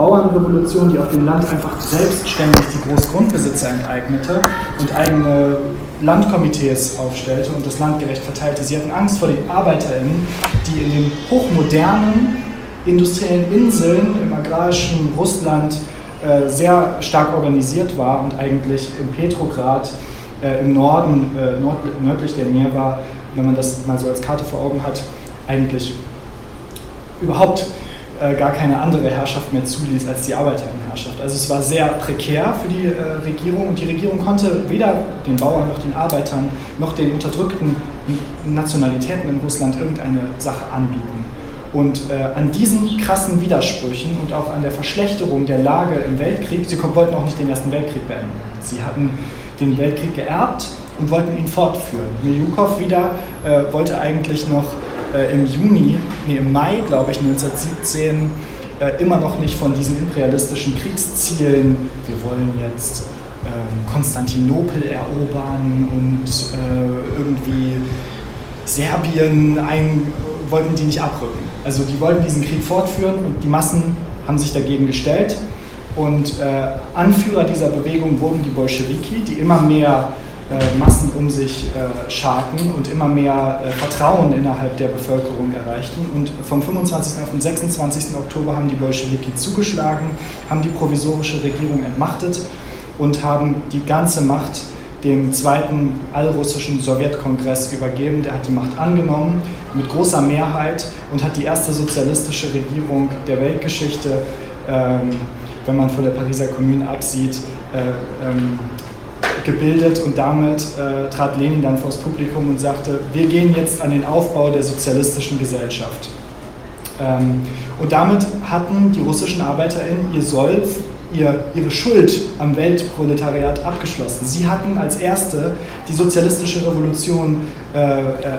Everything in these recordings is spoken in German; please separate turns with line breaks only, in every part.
Bauernrevolution, die auf dem Land einfach selbstständig die Großgrundbesitzer enteignete und eigene Landkomitees aufstellte und das Land gerecht verteilte. Sie hatten Angst vor den ArbeiterInnen, die in den hochmodernen industriellen Inseln im agrarischen Russland äh, sehr stark organisiert war und eigentlich im Petrograd äh, im Norden, äh, nord nördlich der Neva, wenn man das mal so als Karte vor Augen hat, eigentlich überhaupt äh, gar keine andere Herrschaft mehr zuließ als die Arbeiterinnenherrschaft. Also es war sehr prekär für die äh, Regierung und die Regierung konnte weder den Bauern noch den Arbeitern noch den unterdrückten Nationalitäten in Russland irgendeine Sache anbieten. Und äh, an diesen krassen Widersprüchen und auch an der Verschlechterung der Lage im Weltkrieg, sie wollten auch nicht den Ersten Weltkrieg beenden. Sie hatten den Weltkrieg geerbt und wollten ihn fortführen. Miljukov wieder äh, wollte eigentlich noch äh, im Juni, nee, im Mai, glaube ich, 1917 äh, immer noch nicht von diesen imperialistischen Kriegszielen, wir wollen jetzt ähm, Konstantinopel erobern und äh, irgendwie Serbien ein, wollten die nicht abrücken. Also die wollten diesen Krieg fortführen und die Massen haben sich dagegen gestellt. Und äh, Anführer dieser Bewegung wurden die Bolschewiki, die immer mehr äh, Massen um sich äh, scharten und immer mehr äh, Vertrauen innerhalb der Bevölkerung erreichten. Und vom 25. auf den 26. Oktober haben die Bolschewiki zugeschlagen, haben die provisorische Regierung entmachtet und haben die ganze Macht dem zweiten allrussischen Sowjetkongress übergeben. Der hat die Macht angenommen mit großer Mehrheit und hat die erste sozialistische Regierung der Weltgeschichte, ähm, wenn man von der Pariser Kommune absieht, äh, ähm, gebildet und damit äh, trat Lenin dann vors Publikum und sagte, wir gehen jetzt an den Aufbau der sozialistischen Gesellschaft. Ähm, und damit hatten die russischen ArbeiterInnen ihr Soll, ihr, ihre Schuld am Weltproletariat abgeschlossen. Sie hatten als erste die sozialistische Revolution äh,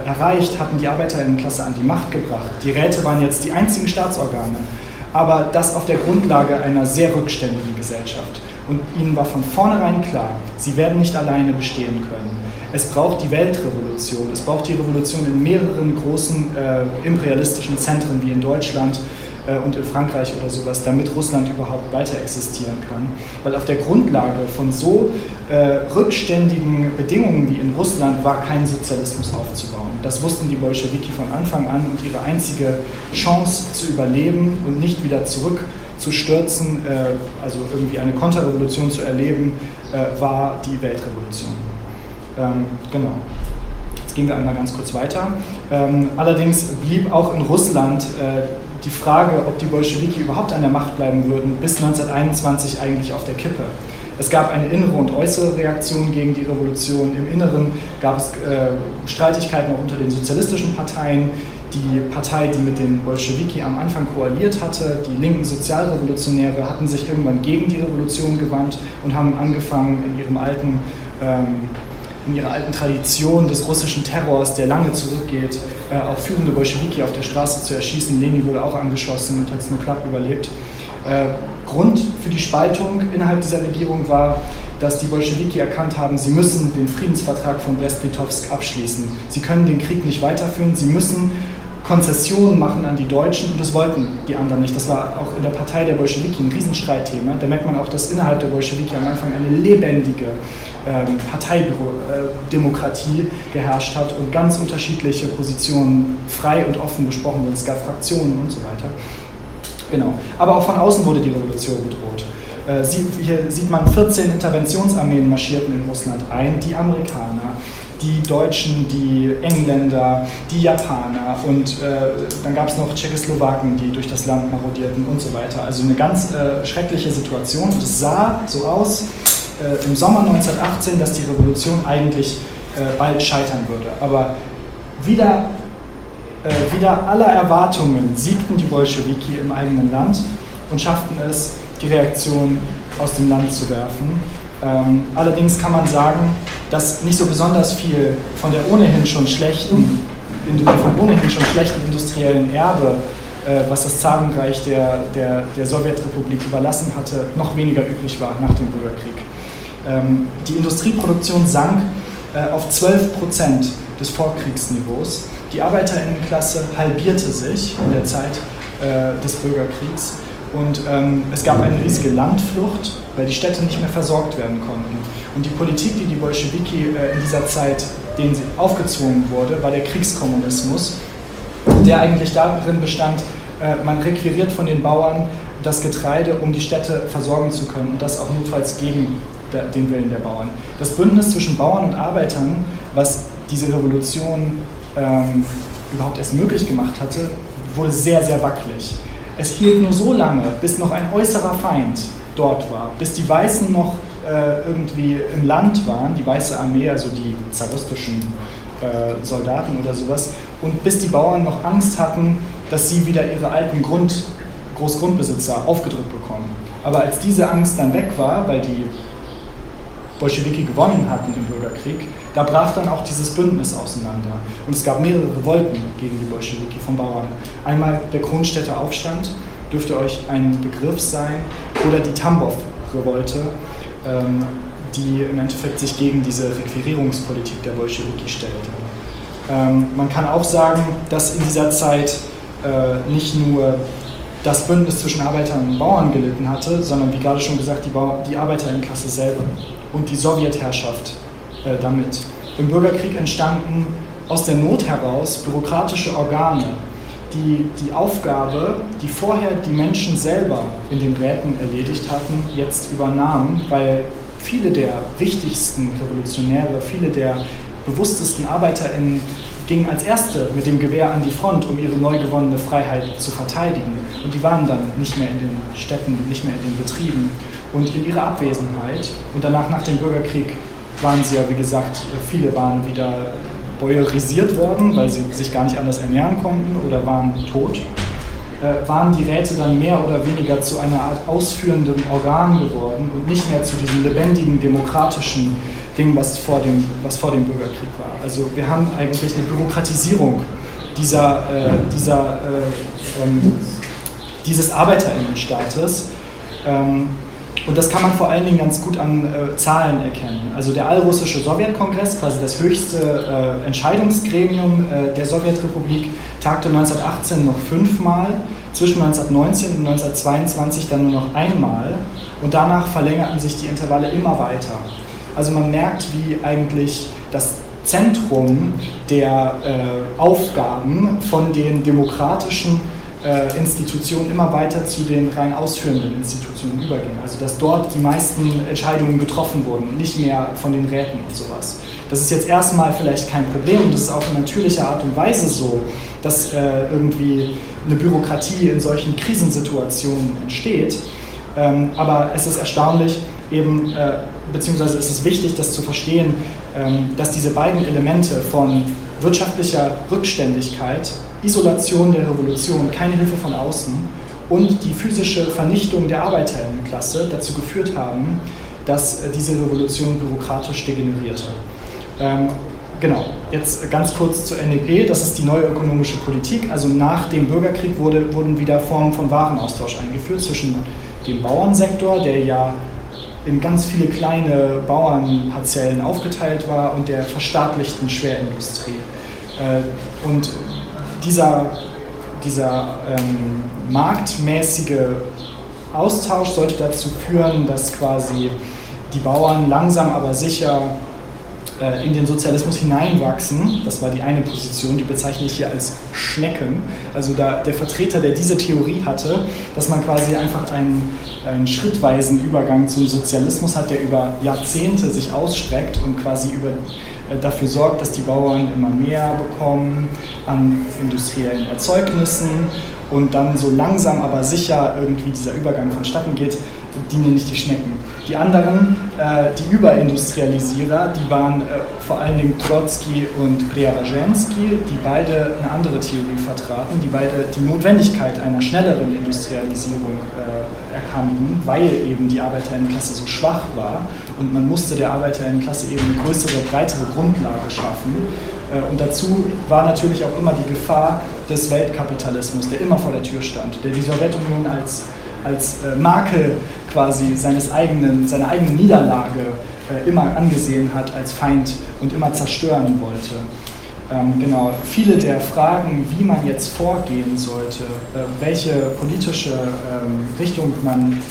erreicht, hatten die Arbeiterinnenklasse an die Macht gebracht. Die Räte waren jetzt die einzigen Staatsorgane, aber das auf der Grundlage einer sehr rückständigen Gesellschaft. Und ihnen war von vornherein klar, sie werden nicht alleine bestehen können. Es braucht die Weltrevolution, es braucht die Revolution in mehreren großen äh, imperialistischen Zentren wie in Deutschland äh, und in Frankreich oder sowas, damit Russland überhaupt weiter existieren kann. Weil auf der Grundlage von so äh, rückständigen Bedingungen wie in Russland war kein Sozialismus aufzubauen. Das wussten die Bolschewiki von Anfang an und ihre einzige Chance zu überleben und nicht wieder zurück zu stürzen, äh, also irgendwie eine Konterrevolution zu erleben, äh, war die Weltrevolution. Ähm, genau. Jetzt gehen wir einmal ganz kurz weiter. Ähm, allerdings blieb auch in Russland äh, die Frage, ob die Bolschewiki überhaupt an der Macht bleiben würden, bis 1921 eigentlich auf der Kippe. Es gab eine innere und äußere Reaktion gegen die Revolution. Im Inneren gab es äh, Streitigkeiten auch unter den sozialistischen Parteien die Partei, die mit den Bolschewiki am Anfang koaliert hatte, die linken Sozialrevolutionäre, hatten sich irgendwann gegen die Revolution gewandt und haben angefangen, in ihrem alten ähm, in ihrer alten Tradition des russischen Terrors, der lange zurückgeht, äh, auch führende Bolschewiki auf der Straße zu erschießen. Lenin wurde auch angeschossen und hat es nur knapp überlebt. Äh, Grund für die Spaltung innerhalb dieser Regierung war, dass die Bolschewiki erkannt haben, sie müssen den Friedensvertrag von Brest-Litovsk abschließen. Sie können den Krieg nicht weiterführen, sie müssen Konzessionen machen an die Deutschen und das wollten die anderen nicht. Das war auch in der Partei der Bolschewiki ein Riesenstreitthema. Da merkt man auch, dass innerhalb der Bolschewiki am Anfang eine lebendige ähm, Parteidemokratie geherrscht hat und ganz unterschiedliche Positionen frei und offen besprochen wurden. Es gab Fraktionen und so weiter. Genau. Aber auch von außen wurde die Revolution bedroht. Äh, hier sieht man 14 Interventionsarmeen marschierten in Russland ein, die Amerikaner, die Deutschen, die Engländer, die Japaner und äh, dann gab es noch Tschechoslowaken, die durch das Land marodierten und so weiter. Also eine ganz äh, schreckliche Situation und es sah so aus äh, im Sommer 1918, dass die Revolution eigentlich äh, bald scheitern würde. Aber wieder, äh, wieder aller Erwartungen siegten die Bolschewiki im eigenen Land und schafften es, die Reaktion aus dem Land zu werfen. Ähm, allerdings kann man sagen, dass nicht so besonders viel von der ohnehin schon schlechten, vom ohnehin schon schlechten industriellen Erbe, äh, was das Zarenreich der, der, der Sowjetrepublik überlassen hatte, noch weniger übrig war nach dem Bürgerkrieg. Ähm, die Industrieproduktion sank äh, auf 12 Prozent des Vorkriegsniveaus. Die Arbeiterinnenklasse halbierte sich in der Zeit äh, des Bürgerkriegs Und ähm, es gab eine riesige Landflucht, weil die Städte nicht mehr versorgt werden konnten. Und die Politik, die die Bolschewiki äh, in dieser Zeit, denen sie aufgezwungen wurde, war der Kriegskommunismus, der eigentlich darin bestand, äh, man requiriert von den Bauern das Getreide, um die Städte versorgen zu können und das auch notfalls gegen den Willen der Bauern. Das Bündnis zwischen Bauern und Arbeitern, was diese Revolution ähm, überhaupt erst möglich gemacht hatte, wurde sehr, sehr wackelig. Es hielt nur so lange, bis noch ein äußerer Feind dort war, bis die Weißen noch äh, irgendwie im Land waren, die Weiße Armee, also die zaristischen äh, Soldaten oder sowas, und bis die Bauern noch Angst hatten, dass sie wieder ihre alten Grund, Großgrundbesitzer aufgedrückt bekommen. Aber als diese Angst dann weg war, weil die Bolschewiki gewonnen hatten im Bürgerkrieg, da brach dann auch dieses Bündnis auseinander. Und es gab mehrere Revolten gegen die Bolschewiki von Bauern. Einmal der Kronstädter Aufstand, dürfte euch ein Begriff sein, oder die Tambov-Revolte, ähm, die im Endeffekt sich gegen diese Requirierungspolitik der Bolschewiki stellte. Ähm, man kann auch sagen, dass in dieser Zeit äh, nicht nur das Bündnis zwischen Arbeitern und Bauern gelitten hatte, sondern wie gerade schon gesagt, die, Bauer, die Arbeiterinnenklasse selber und die Sowjetherrschaft damit. Im Bürgerkrieg entstanden aus der Not heraus bürokratische Organe, die die Aufgabe, die vorher die Menschen selber in den Räten erledigt hatten, jetzt übernahmen, weil viele der wichtigsten Revolutionäre, viele der bewusstesten ArbeiterInnen gingen als Erste mit dem Gewehr an die Front, um ihre neu gewonnene Freiheit zu verteidigen. Und die waren dann nicht mehr in den Städten, nicht mehr in den Betrieben. Und in ihrer Abwesenheit und danach nach dem Bürgerkrieg waren sie ja, wie gesagt, viele waren wieder bäuerisiert worden, weil sie sich gar nicht anders ernähren konnten oder waren tot, äh, waren die Räte dann mehr oder weniger zu einer Art ausführenden Organ geworden und nicht mehr zu diesem lebendigen, demokratischen Ding, was vor dem, was vor dem Bürgerkrieg war. Also wir haben eigentlich eine Bürokratisierung dieser, äh, dieser, äh, ähm, dieses Arbeiterinnenstaates. Ähm, und das kann man vor allen Dingen ganz gut an äh, Zahlen erkennen. Also der Allrussische Sowjetkongress, quasi das höchste äh, Entscheidungsgremium äh, der Sowjetrepublik, tagte 1918 noch fünfmal, zwischen 1919 und 1922 dann nur noch einmal und danach verlängerten sich die Intervalle immer weiter. Also man merkt, wie eigentlich das Zentrum der äh, Aufgaben von den demokratischen äh, Institutionen immer weiter zu den rein ausführenden Institutionen übergehen. Also dass dort die meisten Entscheidungen getroffen wurden, nicht mehr von den Räten und sowas. Das ist jetzt erstmal vielleicht kein Problem und das ist auch in natürlicher Art und Weise so, dass äh, irgendwie eine Bürokratie in solchen Krisensituationen entsteht. Ähm, aber es ist erstaunlich, eben, äh, beziehungsweise es ist wichtig, das zu verstehen, ähm, dass diese beiden Elemente von wirtschaftlicher Rückständigkeit Isolation der Revolution, keine Hilfe von außen und die physische Vernichtung der Arbeiterinnenklasse dazu geführt haben, dass äh, diese Revolution bürokratisch degenerierte. Ähm, genau, jetzt ganz kurz zur NEP, das ist die neue ökonomische Politik. Also nach dem Bürgerkrieg wurde, wurden wieder Formen von Warenaustausch eingeführt zwischen dem Bauernsektor, der ja in ganz viele kleine Bauernparzellen aufgeteilt war, und der verstaatlichten Schwerindustrie. Äh, und dieser, dieser ähm, marktmäßige Austausch sollte dazu führen, dass quasi die Bauern langsam aber sicher äh, in den Sozialismus hineinwachsen. Das war die eine Position, die bezeichne ich hier als Schnecken. Also da, der Vertreter, der diese Theorie hatte, dass man quasi einfach einen, einen schrittweisen Übergang zum Sozialismus hat, der über Jahrzehnte sich ausstreckt und quasi über dafür sorgt, dass die Bauern immer mehr bekommen an industriellen Erzeugnissen und dann so langsam aber sicher irgendwie dieser Übergang vonstatten geht, dienen nicht die Schnecken. Die anderen, äh, die Überindustrialisierer, die waren äh, vor allen Dingen Trotsky und Preobrajensky, die beide eine andere Theorie vertraten, die beide die Notwendigkeit einer schnelleren Industrialisierung äh, erkannten, weil eben die Arbeiterinnenklasse so schwach war und man musste der Arbeiterinnenklasse eben eine größere, breitere Grundlage schaffen. Äh, und dazu war natürlich auch immer die Gefahr des Weltkapitalismus, der immer vor der Tür stand, der die Sowjetunion als, als äh, Makel quasi seines eigenen, seiner eigenen Niederlage äh, immer angesehen hat als Feind und immer zerstören wollte. Ähm, genau, viele der Fragen, wie man jetzt vorgehen sollte, welche politische ähm, Richtung man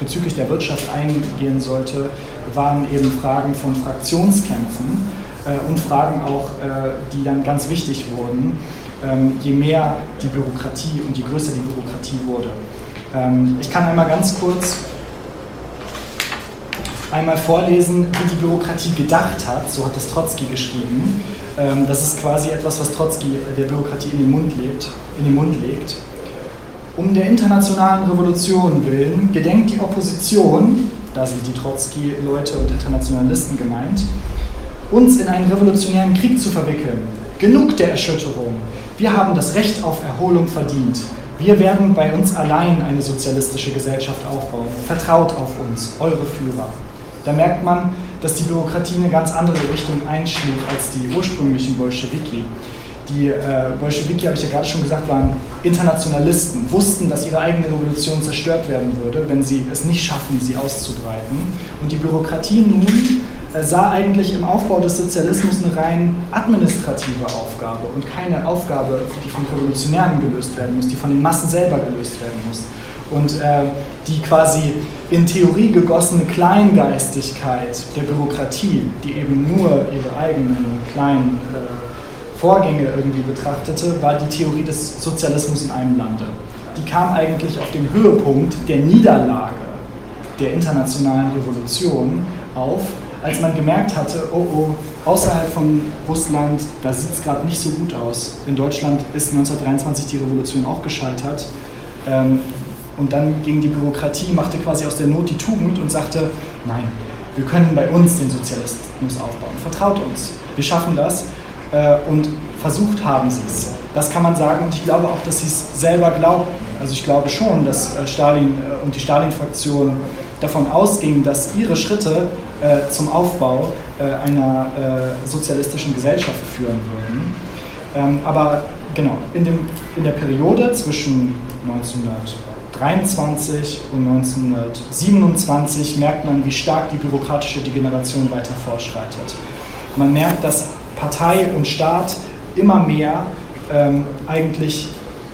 bezüglich der Wirtschaft eingehen sollte, waren eben Fragen von Fraktionskämpfen äh, und Fragen auch, äh, die dann ganz wichtig wurden, ähm, je mehr die Bürokratie und je größer die Bürokratie wurde. Ähm, ich kann einmal ganz kurz einmal vorlesen, wie die Bürokratie gedacht hat, so hat es Trotzki geschrieben. Ähm, das ist quasi etwas, was Trotzki der Bürokratie in den Mund, lebt, in den Mund legt. Um der internationalen Revolution willen gedenkt die Opposition, da sind die Trotzki-Leute und Internationalisten gemeint, uns in einen revolutionären Krieg zu verwickeln. Genug der Erschütterung. Wir haben das Recht auf Erholung verdient. Wir werden bei uns allein eine sozialistische Gesellschaft aufbauen. Vertraut auf uns, eure Führer. Da merkt man, dass die Bürokratie eine ganz andere Richtung einschlug als die ursprünglichen Bolschewiki. Die äh, Bolschewiki, habe ich ja gerade schon gesagt, waren Internationalisten, wussten, dass ihre eigene Revolution zerstört werden würde, wenn sie es nicht schaffen, sie auszubreiten. Und die Bürokratie nun äh, sah eigentlich im Aufbau des Sozialismus eine rein administrative Aufgabe und keine Aufgabe, die von Revolutionären gelöst werden muss, die von den Massen selber gelöst werden muss. Und äh, die quasi in Theorie gegossene Kleingeistigkeit der Bürokratie, die eben nur ihre eigenen kleinen äh, Vorgänge irgendwie betrachtete, war die Theorie des Sozialismus in einem Lande. Die kam eigentlich auf den Höhepunkt der Niederlage der internationalen Revolution auf, als man gemerkt hatte, oh oh, außerhalb von Russland, da sieht es gerade nicht so gut aus. In Deutschland ist 1923 die Revolution auch gescheitert. Ähm, und dann ging die Bürokratie, machte quasi aus der Not die Tugend und sagte, nein, wir können bei uns den Sozialismus aufbauen. Vertraut uns, wir schaffen das. Äh, und versucht haben sie es. Das kann man sagen und ich glaube auch, dass sie es selber glaubten. Also ich glaube schon, dass äh, Stalin äh, und die Stalin-Fraktion davon ausgingen, dass ihre Schritte zum Aufbau einer sozialistischen Gesellschaft führen würden. Ähm, aber genau, in, dem, in der Periode zwischen 1923 und 1927 merkt man, wie stark die bürokratische Degeneration weiter fortschreitet. Man merkt, dass Partei und Staat immer mehr ähm, eigentlich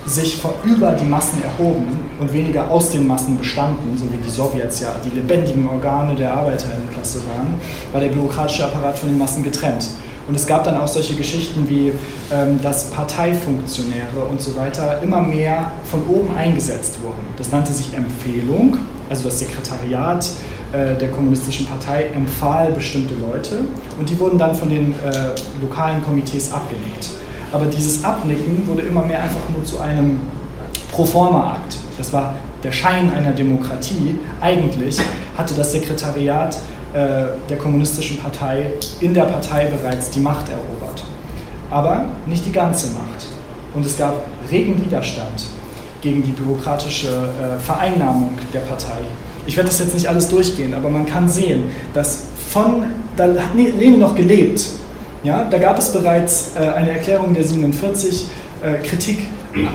sich über die Massen erhoben und weniger aus den Massen bestanden, so wie die Sowjets ja die lebendigen Organe der Arbeiterinnenklasse waren, war der bürokratische Apparat von den Massen getrennt. Und es gab dann auch solche Geschichten wie, ähm, dass Parteifunktionäre und so weiter immer mehr von oben eingesetzt wurden. Das nannte sich Empfehlung, also das Sekretariat der kommunistischen Partei empfahl bestimmte Leute und die wurden dann von den äh, lokalen Komitees abgelegt. Aber dieses Abnicken wurde immer mehr einfach nur zu einem Proforma-Akt. Das war der Schein einer Demokratie. Eigentlich hatte das Sekretariat äh, der kommunistischen Partei in der Partei bereits die Macht erobert. Aber nicht die ganze Macht. Und es gab regen Widerstand gegen die bürokratische äh, Vereinnahmung der Partei. Ich werde das jetzt nicht alles durchgehen, aber man kann sehen, dass von, da hat Lenin noch gelebt, ja, da gab es bereits äh, eine Erklärung der 47, äh, Kritik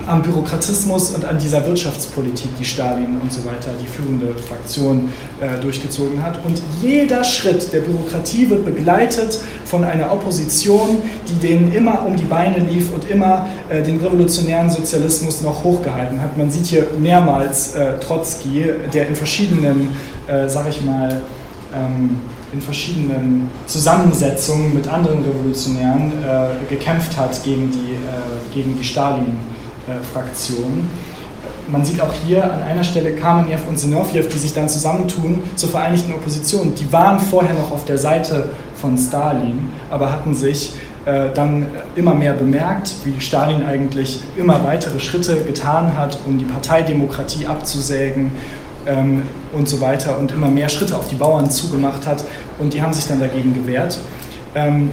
am Bürokratismus und an dieser Wirtschaftspolitik, die Stalin und so weiter, die führende Fraktion äh, durchgezogen hat. Und jeder Schritt der Bürokratie wird begleitet von einer Opposition, die denen immer um die Beine lief und immer äh, den revolutionären Sozialismus noch hochgehalten hat. Man sieht hier mehrmals äh, Trotzki, der in verschiedenen, äh, sag ich mal, ähm, in verschiedenen Zusammensetzungen mit anderen Revolutionären äh, gekämpft hat gegen die, äh, gegen die Stalin-Fraktion. Man sieht auch hier an einer Stelle Kamenev und Zinoviev, die sich dann zusammentun zur Vereinigten Opposition. Die waren vorher noch auf der Seite von Stalin, aber hatten sich äh, dann immer mehr bemerkt, wie Stalin eigentlich immer weitere Schritte getan hat, um die Parteidemokratie abzusägen ähm, und so weiter und immer mehr Schritte auf die Bauern zugemacht hat und die haben sich dann dagegen gewehrt. Ähm,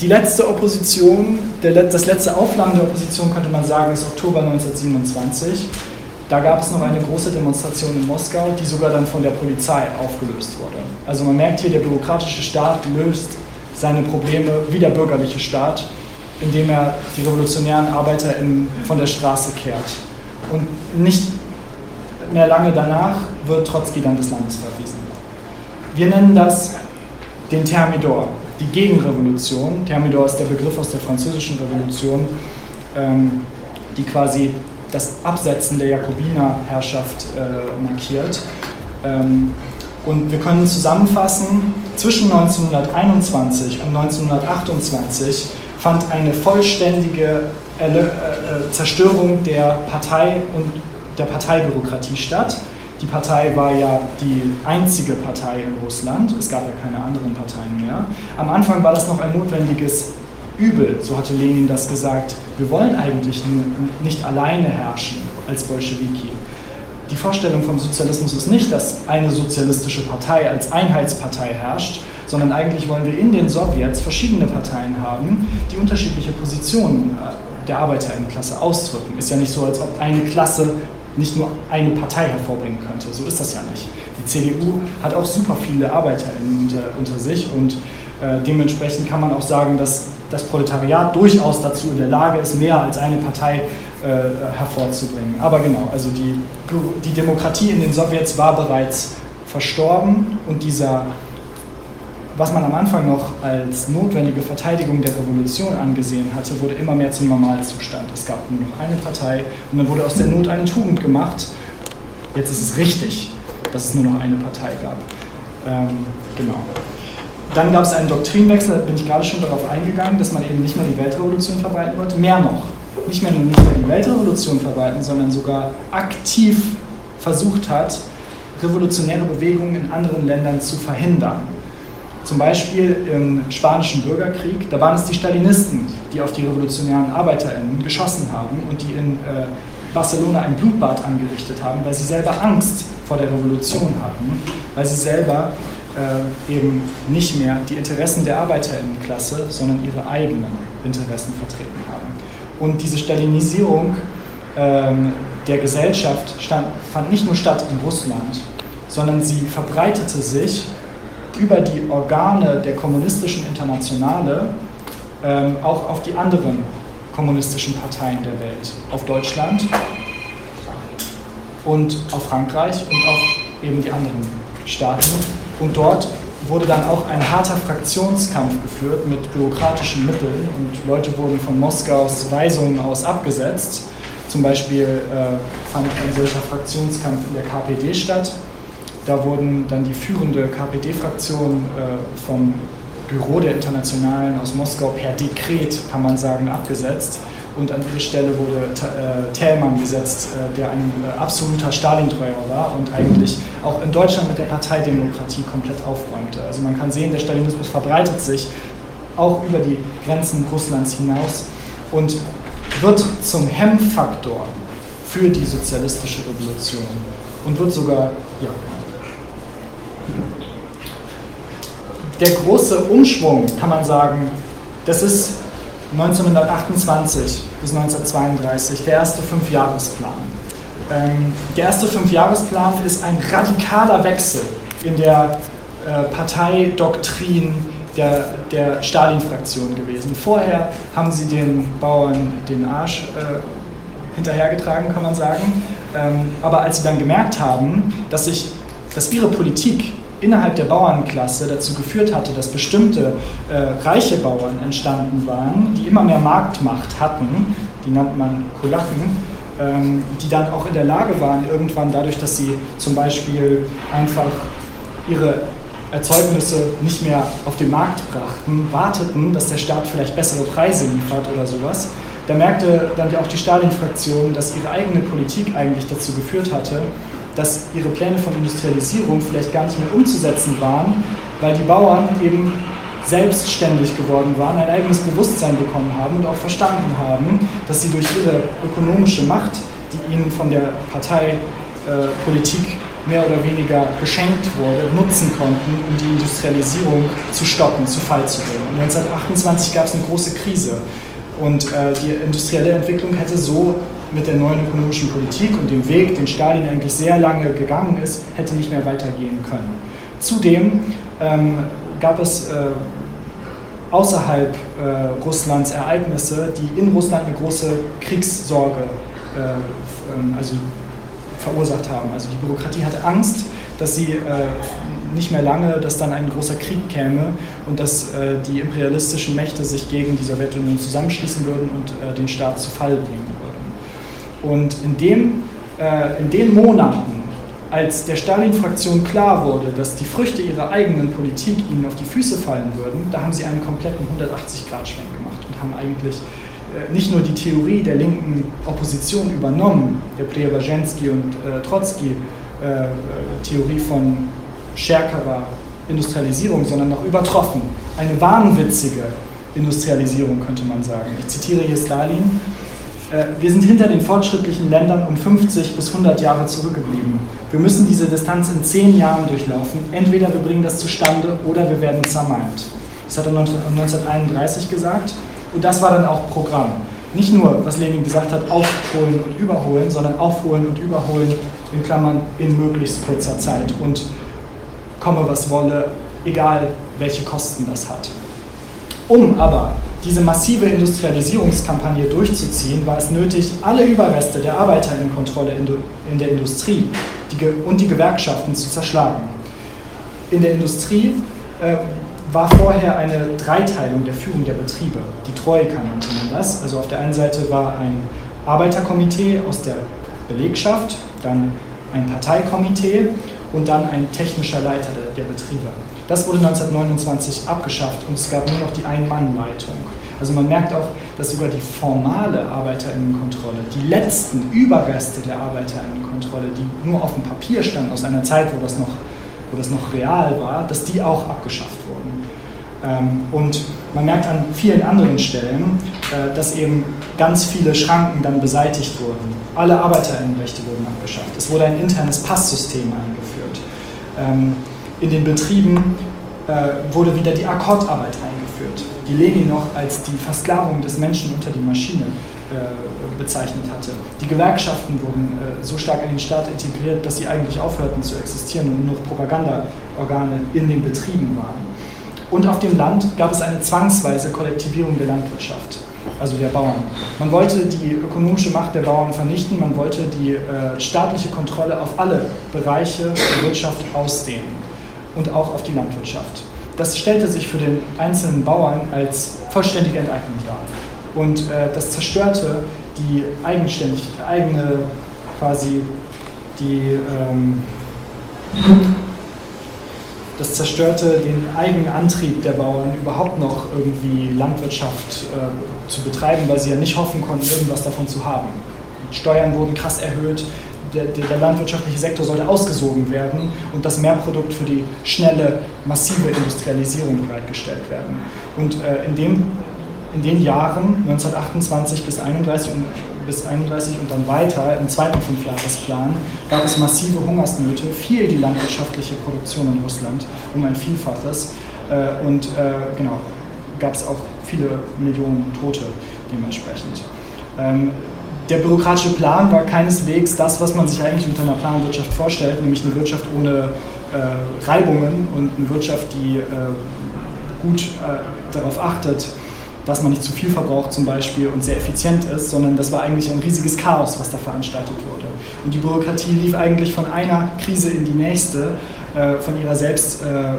die letzte Opposition, der, das letzte Auflagen der Opposition könnte man sagen, ist Oktober 1927. Da gab es noch eine große Demonstration in Moskau, die sogar dann von der Polizei aufgelöst wurde. Also man merkt hier, der bürokratische Staat löst seine Probleme wie der bürgerliche Staat, indem er die revolutionären Arbeiter in, von der Straße kehrt. Und nicht mehr lange danach wird Trotzki dann des Landes verwiesen. Wir nennen das den Thermidor. Die Gegenrevolution. Thermidor ist der Begriff aus der französischen Revolution, ähm, die quasi das Absetzen der Jakobinerherrschaft äh, markiert. Ähm, und wir können zusammenfassen, zwischen 1921 und 1928 fand eine vollständige Erle äh, Zerstörung der Partei und der Parteibürokratie statt. Die Partei war ja die einzige Partei in Russland, es gab ja keine anderen Parteien mehr. Am Anfang war das noch ein notwendiges Übel, so hatte Lenin das gesagt. Wir wollen eigentlich nicht alleine herrschen als Bolschewiki. Die Vorstellung vom Sozialismus ist nicht, dass eine sozialistische Partei als Einheitspartei herrscht, sondern eigentlich wollen wir in den Sowjets verschiedene Parteien haben, die unterschiedliche Positionen äh, der Arbeiterinnenklasse ausdrücken. Ist ja nicht so, als ob eine Klasse nicht nur eine Partei hervorbringen könnte. So ist das ja nicht. Die CDU hat auch super viele ArbeiterInnen unter, unter sich und äh, dementsprechend kann man auch sagen, dass das Proletariat durchaus dazu in der Lage ist, mehr als eine Partei äh, hervorzubringen. Aber genau, also die, die Demokratie in den Sowjets war bereits verstorben und dieser was man am Anfang noch als notwendige Verteidigung der Revolution angesehen hatte, wurde immer mehr zum Normalzustand. Es gab nur noch eine Partei und dann wurde aus der Not eine Tugend gemacht. Jetzt ist es richtig, dass es nur noch eine Partei gab. Ähm, genau. Dann gab es einen Doktrinwechsel, da bin ich gerade schon darauf eingegangen, dass man eben nicht mehr die Weltrevolution verbreiten wollte. Mehr noch, nicht mehr nur nicht mehr die Weltrevolution verbreiten, sondern sogar aktiv versucht hat, revolutionäre Bewegungen in anderen Ländern zu verhindern. Zum Beispiel im Spanischen Bürgerkrieg, da waren es die Stalinisten, die auf die revolutionären ArbeiterInnen geschossen haben und die in äh, Barcelona ein Blutbad angerichtet haben, weil sie selber Angst vor der Revolution hatten, weil sie selber äh, eben nicht mehr die Interessen der Arbeiterinnenklasse, sondern ihre eigenen Interessen vertreten haben. Und diese Stalinisierung ähm, der Gesellschaft stand, fand nicht nur statt in Russland, sondern sie verbreitete sich über die Organe der kommunistischen Internationale ähm, auch auf die anderen kommunistischen Parteien der Welt, auf Deutschland und auf Frankreich und auf eben die anderen Staaten. Und dort wurde dann auch ein harter Fraktionskampf geführt mit bürokratischen Mitteln und Leute wurden von Moskaus Weisungen aus abgesetzt. Zum Beispiel äh, fand ein solcher Fraktionskampf in der KPD statt da wurden dann die führende KPD-Fraktion äh, vom Büro der Internationalen aus Moskau per Dekret, kann man sagen, abgesetzt. Und an ihre Stelle wurde äh, Thälmann gesetzt, äh, der ein äh, absoluter Stalin-Treuer war und eigentlich auch in Deutschland mit der Parteidemokratie komplett aufräumte. Also man kann sehen, der Stalinismus verbreitet sich auch über die Grenzen Russlands hinaus und wird zum Hemmfaktor für die sozialistische Revolution und wird sogar ja, der große Umschwung, kann man sagen, das ist 1928 bis 1932, der erste Fünfjahresplan. Ähm, der erste Fünfjahresplan ist ein radikaler Wechsel in der äh, Parteidoktrin der, der Stalin-Fraktion gewesen. Vorher haben sie den Bauern den Arsch äh, hinterhergetragen, kann man sagen. Ähm, aber als sie dann gemerkt haben, dass, sich, dass ihre Politik innerhalb der Bauernklasse dazu geführt hatte, dass bestimmte äh, reiche Bauern entstanden waren, die immer mehr Marktmacht hatten, die nennt man Kulaken, ähm, die dann auch in der Lage waren, irgendwann dadurch, dass sie zum Beispiel einfach ihre Erzeugnisse nicht mehr auf den Markt brachten, warteten, dass der Staat vielleicht bessere Preise liefert oder sowas. Da merkte dann auch die Stalin-Fraktion, dass ihre eigene Politik eigentlich dazu geführt hatte, dass ihre Pläne von Industrialisierung vielleicht gar nicht mehr umzusetzen waren, weil die Bauern eben selbstständig geworden waren, ein eigenes Bewusstsein bekommen haben und auch verstanden haben, dass sie durch ihre ökonomische Macht, die ihnen von der Parteipolitik äh, mehr oder weniger geschenkt wurde, nutzen konnten, um die Industrialisierung zu stoppen, zu Fall zu bringen. Und 1928 gab es eine große Krise und äh, die industrielle Entwicklung hätte so mit der neuen ökonomischen Politik und dem Weg, den Stalin eigentlich sehr lange gegangen ist, hätte nicht mehr weitergehen können. Zudem ähm, gab es äh, außerhalb äh, Russlands Ereignisse, die in Russland eine große Kriegssorge äh, ähm, also verursacht haben. Also die Bürokratie hatte Angst, dass sie äh, nicht mehr lange, dass dann ein großer Krieg käme und dass äh, die imperialistischen Mächte sich gegen die Sowjetunion zusammenschließen würden und äh, den Staat zu Fall bringen. Und in, dem, äh, in den Monaten, als der Stalin-Fraktion klar wurde, dass die Früchte ihrer eigenen Politik ihnen auf die Füße fallen würden, da haben sie einen kompletten 180-Grad-Schwenk gemacht und haben eigentlich äh, nicht nur die Theorie der linken Opposition übernommen, der Preobrazhensky und äh, Trotzki-Theorie äh, von stärkerer Industrialisierung, sondern noch übertroffen. Eine wahnwitzige Industrialisierung, könnte man sagen. Ich zitiere hier Stalin. Wir sind hinter den fortschrittlichen Ländern um 50 bis 100 Jahre zurückgeblieben. Wir müssen diese Distanz in 10 Jahren durchlaufen. Entweder wir bringen das zustande oder wir werden zermalmt. Das hat er 1931 gesagt. Und das war dann auch Programm. Nicht nur, was Lenin gesagt hat, aufholen und überholen, sondern aufholen und überholen in Klammern in möglichst kurzer Zeit und komme was wolle, egal welche Kosten das hat. Um aber diese massive Industrialisierungskampagne durchzuziehen, war es nötig, alle Überreste der Arbeiterinnenkontrolle in der Industrie und die Gewerkschaften zu zerschlagen. In der Industrie äh, war vorher eine Dreiteilung der Führung der Betriebe. Die Troika nannte man das. Also auf der einen Seite war ein Arbeiterkomitee aus der Belegschaft, dann ein Parteikomitee und dann ein technischer Leiter der Betriebe. Das wurde 1929 abgeschafft und es gab nur noch die Ein-Mann-Leitung. Also man merkt auch, dass sogar die formale Arbeiterinnenkontrolle, die letzten Überreste der Arbeiterinnenkontrolle, die nur auf dem Papier standen aus einer Zeit, wo das noch, wo das noch real war, dass die auch abgeschafft wurden. Ähm, und man merkt an vielen anderen Stellen, äh, dass eben ganz viele Schranken dann beseitigt wurden. Alle Arbeiterinnenrechte wurden abgeschafft. Es wurde ein internes Passsystem eingeführt. In den Betrieben äh, wurde wieder die Akkordarbeit eingeführt, die Lenin noch als die Versklavung des Menschen unter die Maschine äh, bezeichnet hatte. Die Gewerkschaften wurden so stark in den Staat integriert, dass sie eigentlich aufhörten zu existieren und nur noch Propagandaorgane in den Betrieben waren. Und auf dem Land gab es eine zwangsweise Kollektivierung der Landwirtschaft, also der Bauern. Man wollte die ökonomische Macht der Bauern vernichten, man wollte die äh, staatliche Kontrolle auf alle Bereiche der Wirtschaft ausdehnen und auch auf die Landwirtschaft. Das stellte sich für den einzelnen Bauern als vollständige Enteignung dar. Und äh, das zerstörte die eigenständig, eigene quasi die ähm, das zerstörte den eigenen Antrieb der Bauern, überhaupt noch irgendwie Landwirtschaft äh, zu betreiben, weil sie ja nicht hoffen konnten, irgendwas davon zu haben. Steuern wurden krass erhöht, der, der, landwirtschaftliche Sektor sollte ausgesogen werden und das Mehrprodukt für die schnelle, massive Industrialisierung bereitgestellt werden. Und äh, in, dem, in den Jahren 1928 bis 1931 und bis 31 und dann weiter im zweiten Fünfjahresplan gab es massive Hungersnöte, fiel die landwirtschaftliche Produktion in Russland um ein Vielfaches äh, und äh, genau, gab es auch viele Millionen Tote dementsprechend. Ähm, der bürokratische Plan war keineswegs das, was man sich eigentlich unter einer Planwirtschaft vorstellt, nämlich eine Wirtschaft ohne äh, Reibungen und eine Wirtschaft, die äh, gut äh, darauf achtet, dass man nicht zu viel verbraucht zum Beispiel und sehr effizient ist, sondern das war eigentlich ein riesiges Chaos, was da veranstaltet wurde. Und die Bürokratie lief eigentlich von einer Krise in die nächste, äh, von ihrer selbst, äh,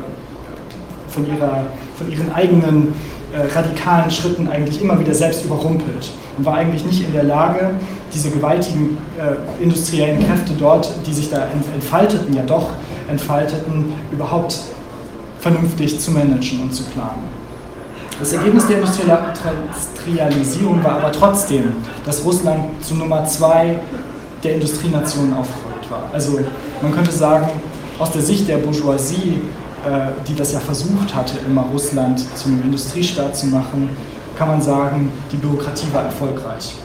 von, ihrer, von ihren eigenen äh, radikalen Schritten eigentlich immer wieder selbst überrumpelt und war eigentlich nicht in der Lage, diese gewaltigen äh, industriellen Kräfte dort, die sich da entfalteten, ja doch entfalteten, überhaupt vernünftig zu managen und zu planen. Das Ergebnis der Industrialisierung war aber trotzdem, dass Russland zu Nummer zwei der Industrienationen aufgerückt war. Also man könnte sagen, aus der Sicht der Bourgeoisie, äh, die das ja versucht hatte, immer Russland zum Industriestaat zu machen, kann man sagen, die Bürokratie war erfolgreich.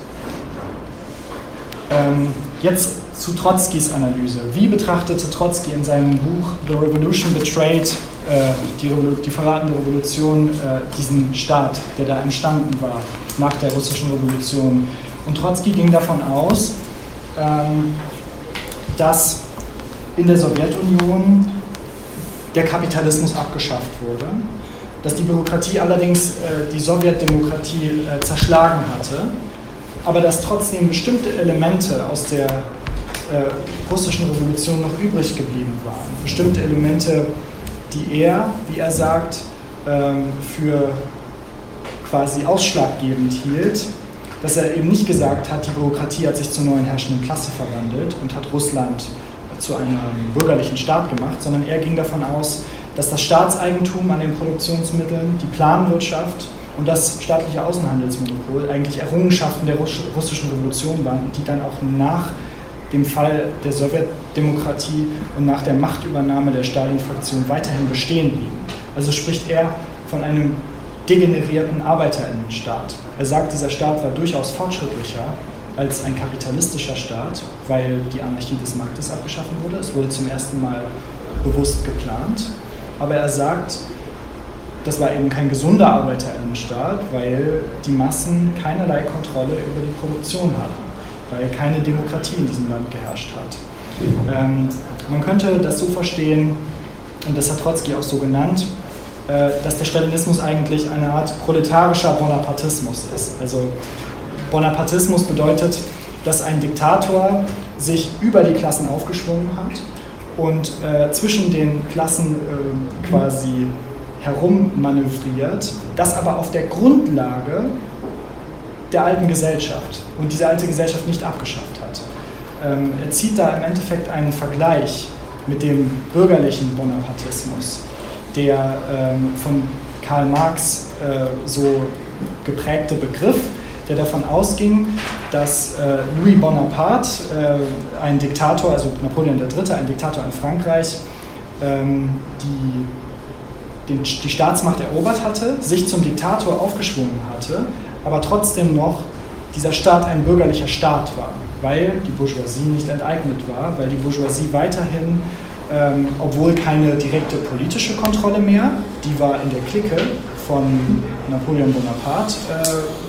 Ähm, jetzt zu Trotzkis Analyse. Wie betrachtete Trotzki in seinem Buch The Revolution Betrayed äh, die, die verratene Revolution, äh, diesen Staat, der da entstanden war nach der russischen Revolution. Und Trotzki ging davon aus, ähm, dass in der Sowjetunion der Kapitalismus abgeschafft wurde, dass die Bürokratie allerdings äh, die Sowjetdemokratie zerschlagen hatte, aber dass trotzdem bestimmte Elemente aus der äh, russischen Revolution noch übrig geblieben waren. Bestimmte Elemente, die er, wie er sagt, ähm, für quasi ausschlaggebend hielt, dass er eben nicht gesagt hat, die Bürokratie hat sich zur neuen herrschenden Klasse verwandelt und hat Russland zu einem bürgerlichen Staat gemacht, sondern er ging davon aus, dass das Staatseigentum an den Produktionsmitteln, die Planwirtschaft und das staatliche Außenhandelsmonopol eigentlich Errungenschaften der russischen Revolution waren, die dann auch nach dem Fall der Sowjetdemokratie und nach der Machtübernahme der Stalin-Fraktion weiterhin bestehen blieben. Also spricht er von einem degenerierten Arbeiterinnenstaat. Er sagt, dieser Staat war durchaus fortschrittlicher als ein kapitalistischer Staat, weil die Anarchie des Marktes abgeschaffen wurde. Es wurde zum ersten Mal bewusst geplant. Aber er sagt, das war eben kein gesunder Arbeiterinnenstaat, weil die Massen keinerlei Kontrolle über die Produktion hatten, weil keine Demokratie in diesem Land geherrscht hat. Ähm, man könnte das so verstehen, und das hat Trotzki auch so genannt, äh, dass der Stalinismus eigentlich eine Art proletarischer Bonapartismus ist. Also Bonapartismus bedeutet, dass ein Diktator sich über die Klassen aufgeschwungen hat und äh, zwischen den Klassen äh, quasi herummanövriert, das aber auf der Grundlage der alten Gesellschaft und diese alte Gesellschaft nicht abgeschafft hat. Ähm, er zieht da im Endeffekt einen Vergleich mit dem bürgerlichen Bonapartismus, der ähm, von Karl Marx äh, so geprägte Begriff, der davon ausging, dass äh, Louis Bonaparte, äh, ein Diktator, also Napoleon III., ein Diktator in Frankreich, ähm, die, den, die Staatsmacht erobert hatte, sich zum Diktator aufgeschwungen hatte, aber trotzdem noch dieser Staat ein bürgerlicher Staat war, weil die Bourgeoisie nicht enteignet war, weil die Bourgeoisie weiterhin, ähm, obwohl keine direkte politische Kontrolle mehr, die war in der Clique von Napoleon Bonaparte, äh,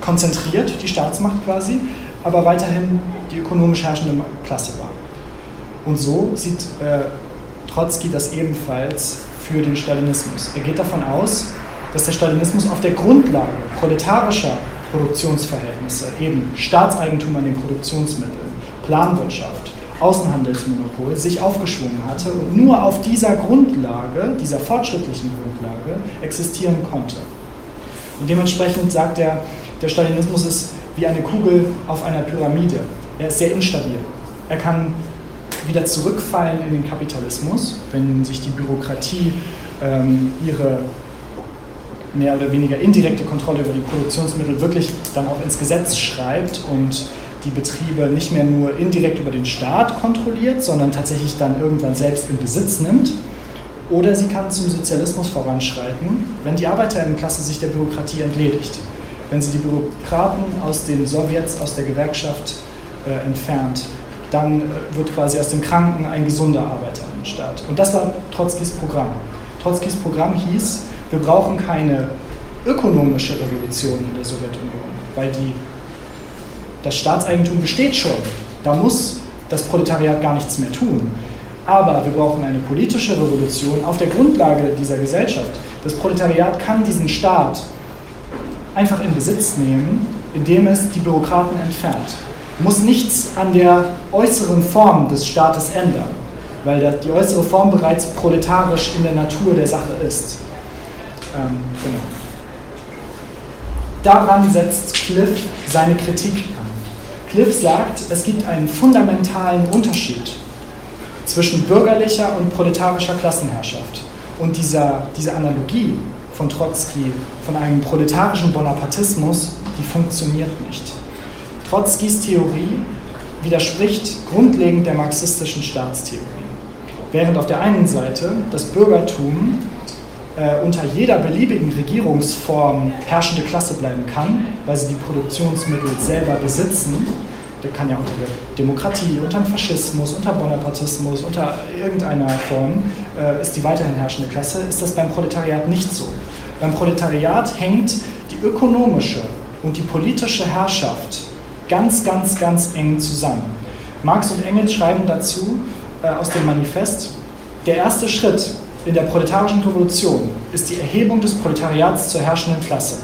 konzentriert, die Staatsmacht quasi, aber weiterhin die ökonomisch herrschende Klasse war. Und so sieht äh, Trotzki das ebenfalls für den Stalinismus. Er geht davon aus, dass der Stalinismus auf der Grundlage proletarischer Produktionsverhältnisse, eben Staatseigentum an den Produktionsmitteln, Planwirtschaft, Außenhandelsmonopol sich aufgeschwungen hatte und nur auf dieser Grundlage, dieser fortschrittlichen Grundlage, existieren konnte. Und dementsprechend sagt er, der Stalinismus ist wie eine Kugel auf einer Pyramide. Er ist sehr instabil. Er kann wieder zurückfallen in den Kapitalismus, wenn sich die Bürokratie ähm, ihre mehr oder weniger indirekte Kontrolle über die Produktionsmittel wirklich dann auch ins Gesetz schreibt und die Betriebe nicht mehr nur indirekt über den Staat kontrolliert, sondern tatsächlich dann irgendwann selbst in Besitz nimmt. Oder sie kann zum Sozialismus voranschreiten, wenn die Arbeiterinnenklasse sich der Bürokratie entledigt. Wenn sie die Bürokraten aus den Sowjets, aus der Gewerkschaft äh, entfernt, dann äh, wird quasi aus dem Kranken ein gesunder Arbeiterinnenstaat. Und das war Trotzkis Programm. Trotzkis Programm hieß, wir brauchen keine ökonomische Revolution in der Sowjetunion, weil die das Staatseigentum besteht schon. Da muss das Proletariat gar nichts mehr tun. Aber wir brauchen eine politische Revolution auf der Grundlage dieser Gesellschaft. Das Proletariat kann diesen Staat einfach in Besitz nehmen, indem es die Bürokraten entfernt. Muss nichts an der äußeren Form des Staates ändern, weil die äußere Form bereits proletarisch in der Natur der Sache ist. Ähm, genau. Daran setzt Cliff seine Kritik Cliff sagt, es gibt einen fundamentalen Unterschied zwischen bürgerlicher und proletarischer Klassenherrschaft. Und dieser, diese Analogie von Trotzki, von einem proletarischen Bonapartismus, die funktioniert nicht. Trotzkis Theorie widerspricht grundlegend der marxistischen Staatstheorie. Während auf der einen Seite das Bürgertum äh, unter jeder beliebigen Regierungsform herrschende Klasse bleiben kann, weil sie die Produktionsmittel selber besitzen. Der kann ja unter der Demokratie, unter dem Faschismus, unter Bonapartismus, unter irgendeiner Form äh, ist die weiterhin herrschende Klasse, ist das beim Proletariat nicht so. Beim Proletariat hängt die ökonomische und die politische Herrschaft ganz, ganz, ganz eng zusammen. Marx und Engels schreiben dazu äh, aus dem Manifest, der erste Schritt in der proletarischen Revolution ist die Erhebung des Proletariats zur herrschenden Klasse.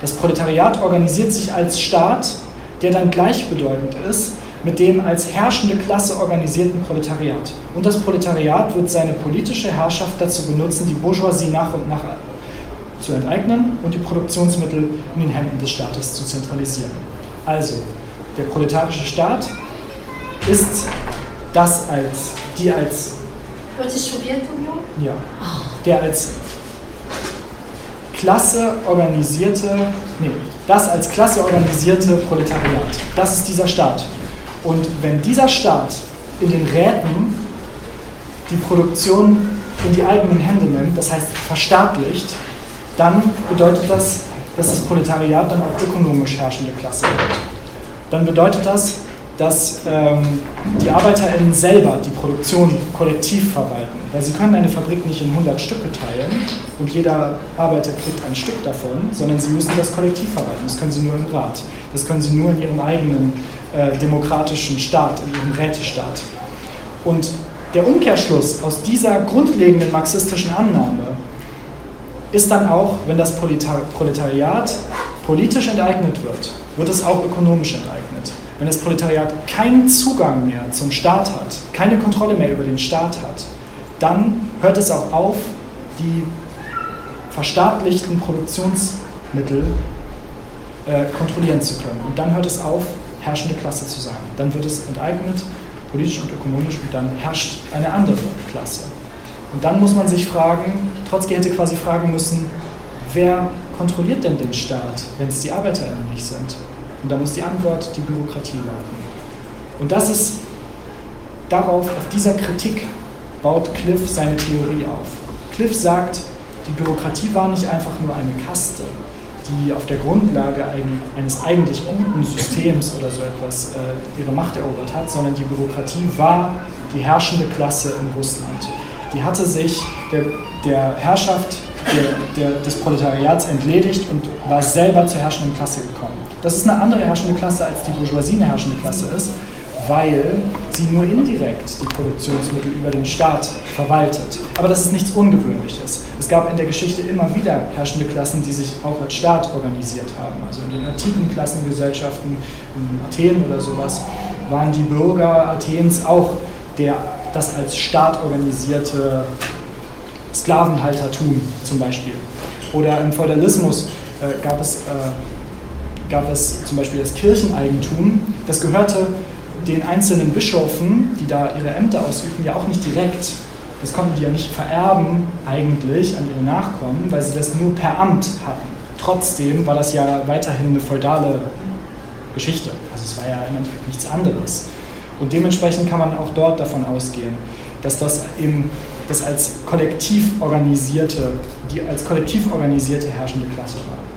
Das Proletariat organisiert sich als Staat, der dann gleichbedeutend ist mit dem als herrschende Klasse organisierten Proletariat. Und das Proletariat wird seine politische Herrschaft dazu benutzen, die Bourgeoisie nach und nach zu enteignen und die Produktionsmittel in den Händen des Staates zu zentralisieren. Also, der proletarische Staat ist das als, die als.
Die Sowjetunion?
Ja. Der als Klasse organisierte, nee, das als Klasse organisierte Proletariat. Das ist dieser Staat. Und wenn dieser Staat in den Räten die Produktion in die eigenen Hände nimmt, das heißt verstaatlicht, dann bedeutet das, dass das Proletariat dann auch ökonomisch herrschende Klasse wird. Dann bedeutet das, dass ähm, die ArbeiterInnen selber die Produktion kollektiv verwalten. Weil sie können eine Fabrik nicht in 100 Stücke teilen und jeder Arbeiter kriegt ein Stück davon, sondern sie müssen das kollektiv verwalten. Das können sie nur im Rat. Das können sie nur in ihrem eigenen äh, demokratischen Staat, in ihrem Rätestaat. Und der Umkehrschluss aus dieser grundlegenden marxistischen Annahme ist dann auch, wenn das Proletariat politisch enteignet wird, wird es auch ökonomisch enteignet. Wenn das Proletariat keinen Zugang mehr zum Staat hat, keine Kontrolle mehr über den Staat hat, dann hört es auch auf, die verstaatlichten Produktionsmittel äh, kontrollieren zu können. Und dann hört es auf, herrschende Klasse zu sein. Dann wird es enteignet, politisch und ökonomisch, und dann herrscht eine andere Klasse. Und dann muss man sich fragen, Trotzki hätte quasi fragen müssen, wer kontrolliert denn den Staat, wenn es die ArbeiterInnen nicht sind? Und da muss die Antwort die Bürokratie lauten. Und das ist darauf, auf dieser Kritik baut Cliff seine Theorie auf. Cliff sagt, die Bürokratie war nicht einfach nur eine Kaste, die auf der Grundlage eines eigentlich guten Systems oder so etwas äh, ihre Macht erobert hat, sondern die Bürokratie war die herrschende Klasse in Russland. Die hatte sich der, der Herrschaft der, der, des Proletariats entledigt und war selber zur herrschenden Klasse gekommen. Das ist eine andere herrschende Klasse, als die Bourgeoisie eine herrschende Klasse ist weil sie nur indirekt die Produktionsmittel über den Staat verwaltet. Aber das ist nichts Ungewöhnliches. Es gab in der Geschichte immer wieder herrschende Klassen, die sich auch als Staat organisiert haben. Also in den antiken Klassengesellschaften in Athen oder sowas waren die Bürger Athens auch der, das als Staat organisierte Sklavenhaltertum zum Beispiel. Oder im Feudalismus äh, gab, es, äh, gab es zum Beispiel das Kircheneigentum, das gehörte den einzelnen Bischöfen, die da ihre Ämter ausübten, ja auch nicht direkt. Das konnten die ja nicht vererben eigentlich an ihre Nachkommen, weil sie das nur per Amt hatten. Trotzdem war das ja weiterhin eine feudale Geschichte. Also es war ja im Endeffekt nichts anderes. Und dementsprechend kann man auch dort davon ausgehen, dass das eben das als kollektiv organisierte, die als kollektiv organisierte herrschende Klasse war.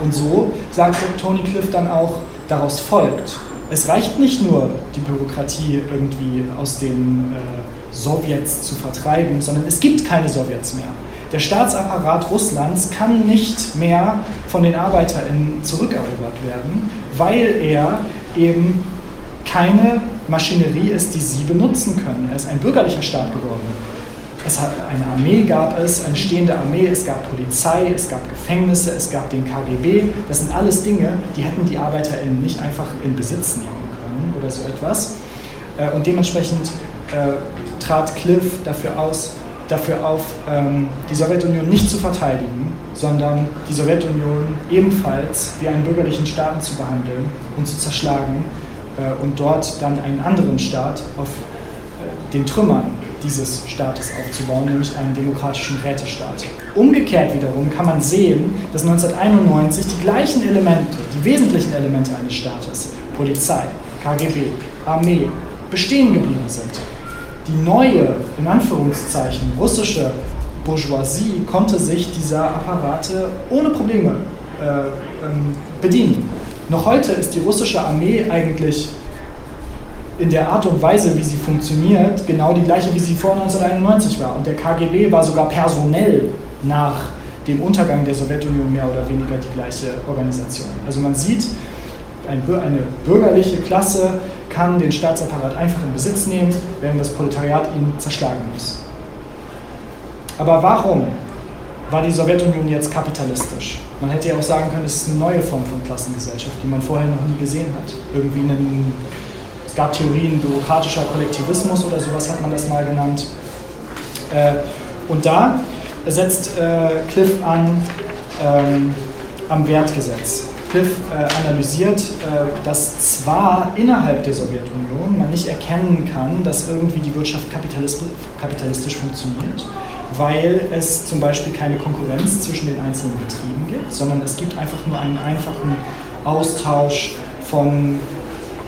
Und so sagte Tony Cliff dann auch, daraus folgt, es reicht nicht nur, die Bürokratie irgendwie aus den äh, Sowjets zu vertreiben, sondern es gibt keine Sowjets mehr. Der Staatsapparat Russlands kann nicht mehr von den ArbeiterInnen zurückerobert werden, weil er eben keine Maschinerie ist, die sie benutzen können. Er ist ein bürgerlicher Staat geworden. Es hat eine Armee gab es, eine stehende Armee, es gab Polizei, es gab Gefängnisse, es gab den KGB. Das sind alles Dinge, die hätten die ArbeiterInnen nicht einfach in Besitz nehmen können oder so etwas. Äh, und dementsprechend äh, trat Cliff dafür aus, dafür auf, ähm, die Sowjetunion nicht zu verteidigen, sondern die Sowjetunion ebenfalls wie einen bürgerlichen Staat zu behandeln und zu zerschlagen äh, und dort dann einen anderen Staat auf den Trümmern dieses Staates aufzubauen, nämlich einen demokratischen Rätestaat. Umgekehrt wiederum kann man sehen, dass 1991 die gleichen Elemente, die wesentlichen Elemente eines Staates, Polizei, KGB, Armee, bestehen geblieben sind. Die neue, in Anführungszeichen, russische Bourgeoisie konnte sich dieser Apparate ohne Probleme äh, ähm, bedienen. Noch heute ist die russische Armee eigentlich in der Art und Weise, wie sie funktioniert, genau die gleiche, wie sie vor 1991 war. Und der KGB war sogar personell nach dem Untergang der Sowjetunion mehr oder weniger die gleiche Organisation. Also man sieht, eine bürgerliche Klasse kann den Staatsapparat einfach in Besitz nehmen, während das Proletariat ihn zerschlagen muss. Aber warum war die Sowjetunion jetzt kapitalistisch. Man hätte ja auch sagen können, es ist eine neue Form von Klassengesellschaft, die man vorher noch nie gesehen hat. Irgendwie einen, gab Theorien, bürokratischer Kollektivismus oder sowas hat man das mal genannt. Äh, und da setzt äh, Cliff an ähm, am Wertgesetz. Cliff äh, analysiert, dass zwar innerhalb der Sowjetunion man nicht erkennen kann, dass irgendwie die Wirtschaft kapitalistisch funktioniert, weil es zum Beispiel keine Konkurrenz zwischen den einzelnen Betrieben gibt, sondern es gibt einfach nur einen einfachen Austausch von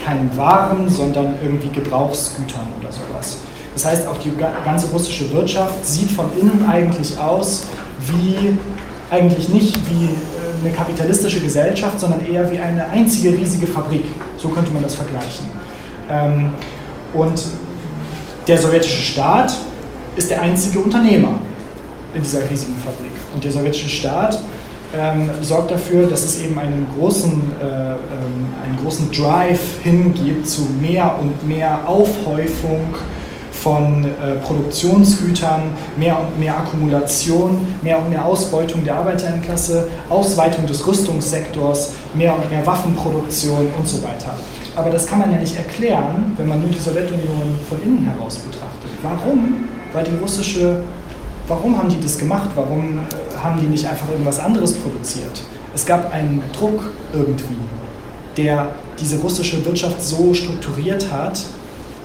keinen Waren, sondern irgendwie Gebrauchsgütern oder sowas. Das heißt, auch die ganze russische Wirtschaft sieht von innen eigentlich aus wie eigentlich nicht wie äh, eine kapitalistische Gesellschaft, sondern eher wie eine einzige riesige Fabrik. So könnte man das vergleichen. Ähm, und der sowjetische Staat ist der einzige Unternehmer in dieser riesigen Fabrik. Und der sowjetische Staat ähm, sorgt dafür, dass es eben einen großen, äh, ähm, einen großen Drive hingibt zu mehr und mehr Aufhäufung von äh, Produktionsgütern, mehr und mehr Akkumulation, mehr und mehr Ausbeutung der Arbeiterinnenklasse, Ausweitung des Rüstungssektors, mehr und mehr Waffenproduktion und so weiter. Aber das kann man ja nicht erklären, wenn man nur die Sowjetunion von innen heraus betrachtet. Warum war die russische, warum haben die das gemacht? Warum äh, haben die nicht einfach irgendwas anderes produziert? Es gab einen Druck irgendwie, der diese russische Wirtschaft so strukturiert hat,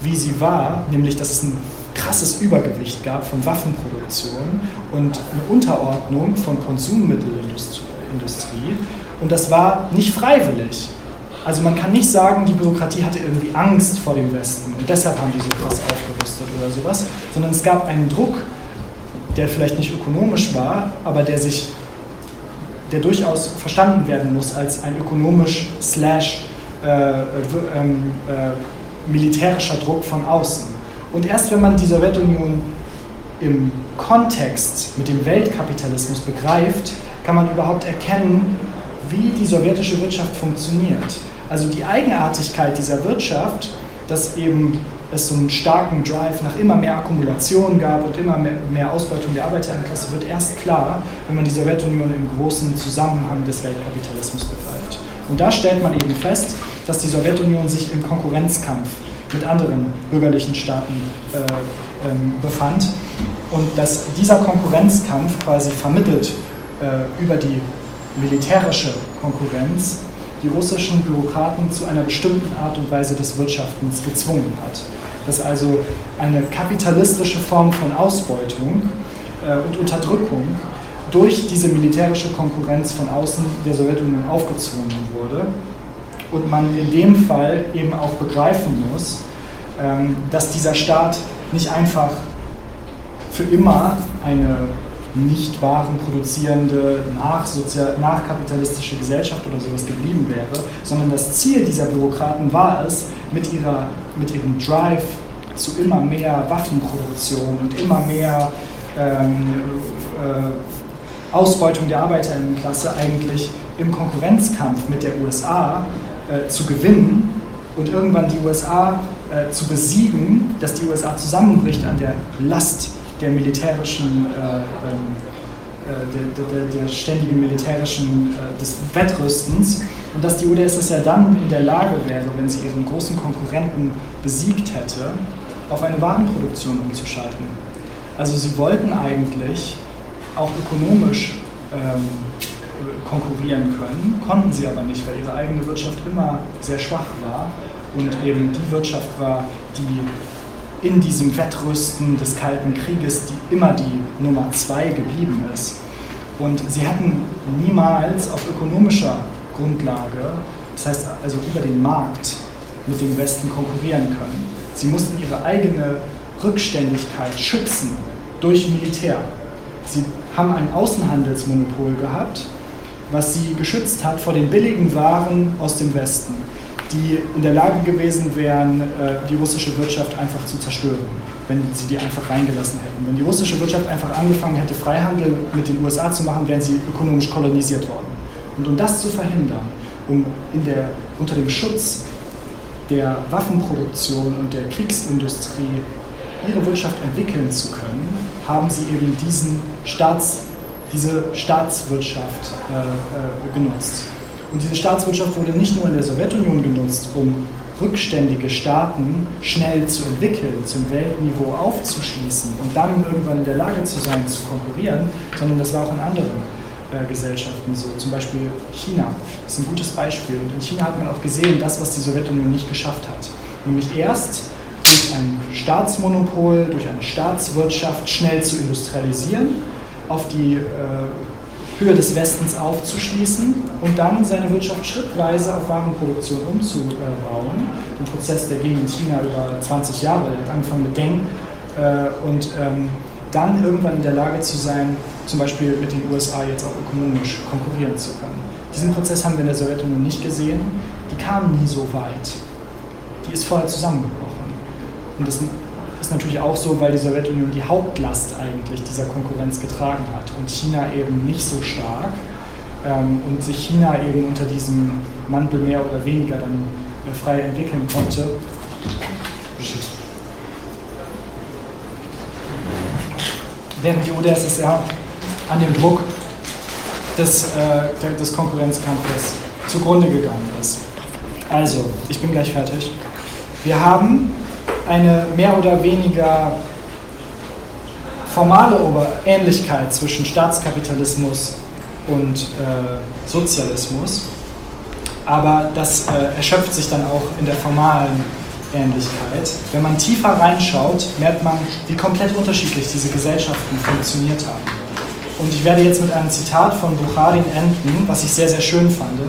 wie sie war, nämlich dass es ein krasses Übergewicht gab von Waffenproduktion und eine Unterordnung von Konsummittelindustrie. Und das war nicht freiwillig. Also man kann nicht sagen, die Bürokratie hatte irgendwie Angst vor dem Westen und deshalb haben die so krass aufgerüstet oder sowas, sondern es gab einen Druck, der vielleicht nicht ökonomisch war, aber der sich, der durchaus verstanden werden muss als ein ökonomisch slash äh, ähm, äh, militärischer Druck von außen. Und erst wenn man die Sowjetunion im Kontext mit dem Weltkapitalismus begreift, kann man überhaupt erkennen, wie die sowjetische Wirtschaft funktioniert. Also die Eigenartigkeit dieser Wirtschaft, dass eben es so einen starken Drive nach immer mehr Akkumulation gab und immer mehr, mehr Ausbeutung der Arbeiterinnenklasse, wird erst klar, wenn man die Sowjetunion im großen Zusammenhang des Weltkapitalismus begreift. Und da stellt man eben fest, dass die Sowjetunion sich im Konkurrenzkampf mit anderen bürgerlichen Staaten äh, ähm, befand und dass dieser Konkurrenzkampf quasi vermittelt äh, über die militärische Konkurrenz die russischen Bürokraten zu einer bestimmten Art und Weise des Wirtschaftens gezwungen hat. Dass also eine kapitalistische Form von Ausbeutung äh, und Unterdrückung durch diese militärische Konkurrenz von außen der Sowjetunion aufgezwungen wurde. Und man in dem Fall eben auch begreifen muss, ähm, dass dieser Staat nicht einfach für immer eine nicht waren produzierende, nachkapitalistische Gesellschaft oder sowas geblieben wäre, sondern das Ziel dieser Bürokraten war es, mit, ihrer, mit ihrem Drive zu immer mehr Waffenproduktion und immer mehr ähm, äh, Ausbeutung der Arbeiterinnenklasse eigentlich im Konkurrenzkampf mit der USA äh, zu gewinnen und irgendwann die USA äh, zu besiegen, dass die USA zusammenbricht an der Last der militärischen, äh, ähm, äh, der, der, der, ständigen militärischen, äh, des Wettrüstens und dass die UdSSR ja dann in der Lage wäre, wenn sie ihren großen Konkurrenten besiegt hätte, auf eine Warenproduktion umzuschalten. Also sie wollten eigentlich auch ökonomisch ähm, konkurrieren können, konnten sie aber nicht, weil ihre eigene Wirtschaft immer sehr schwach war und eben die Wirtschaft war, die in diesem Wettrüsten des Kalten Krieges, die immer die Nummer zwei geblieben ist. Und sie hatten niemals auf ökonomischer Grundlage, das heißt also über den Markt, mit dem Westen konkurrieren können. Sie mussten ihre eigene Rückständigkeit schützen durch Militär. Sie haben ein Außenhandelsmonopol gehabt, was sie geschützt hat vor den billigen Waren aus dem Westen die in der Lage gewesen wären, äh, die russische Wirtschaft einfach zu zerstören, wenn sie die einfach reingelassen hätten. Wenn die russische Wirtschaft einfach angefangen hätte, Freihandel mit den USA zu machen, wären sie ökonomisch kolonisiert worden. Und um das zu verhindern, um der, unter dem Schutz der Waffenproduktion und der Kriegsindustrie ihre Wirtschaft entwickeln zu können, haben sie eben diesen Staats, diese Staatswirtschaft äh, äh, genutzt. Und diese Staatswirtschaft wurde nicht nur in der Sowjetunion genutzt, um rückständige Staaten schnell zu entwickeln, zum Weltniveau aufzuschließen und dann irgendwann in der Lage zu sein, zu konkurrieren, sondern das war auch in anderen Gesellschaften so. Zum Beispiel China ist ein gutes Beispiel. Und in China hat man auch gesehen, das, was die Sowjetunion nicht geschafft hat. Nämlich erst durch ein Staatsmonopol, durch eine Staatswirtschaft schnell zu industrialisieren, auf die äh, Höhe des Westens aufzuschließen und dann seine Wirtschaft schrittweise auf Warenproduktion umzubauen. Ein Prozess, der ging in China über 20 Jahre, angefangen mit Deng äh, und ähm, dann irgendwann in der Lage zu sein, zum Beispiel mit den USA jetzt auch ökonomisch konkurrieren zu können. Diesen Prozess haben wir in der Sowjetunion nicht gesehen. Die kam nie so weit. Die ist vorher zusammengebrochen. Und das ist natürlich auch so, weil die Sowjetunion die Hauptlast eigentlich dieser Konkurrenz getragen hat und China eben nicht so stark ähm, und sich China eben unter diesem Mantel mehr oder weniger dann äh, frei entwickeln konnte. Während die UdSSR an dem Druck des, äh, des Konkurrenzkampfes zugrunde gegangen ist. Also, ich bin gleich fertig. Wir haben eine mehr oder weniger formale Ähnlichkeit zwischen Staatskapitalismus und äh, Sozialismus, aber das äh, erschöpft sich dann auch in der formalen Ähnlichkeit. Wenn man tiefer reinschaut, merkt man, wie komplett unterschiedlich diese Gesellschaften funktioniert haben. Und ich werde jetzt mit einem Zitat von Bucharin enden, was ich sehr, sehr schön fand,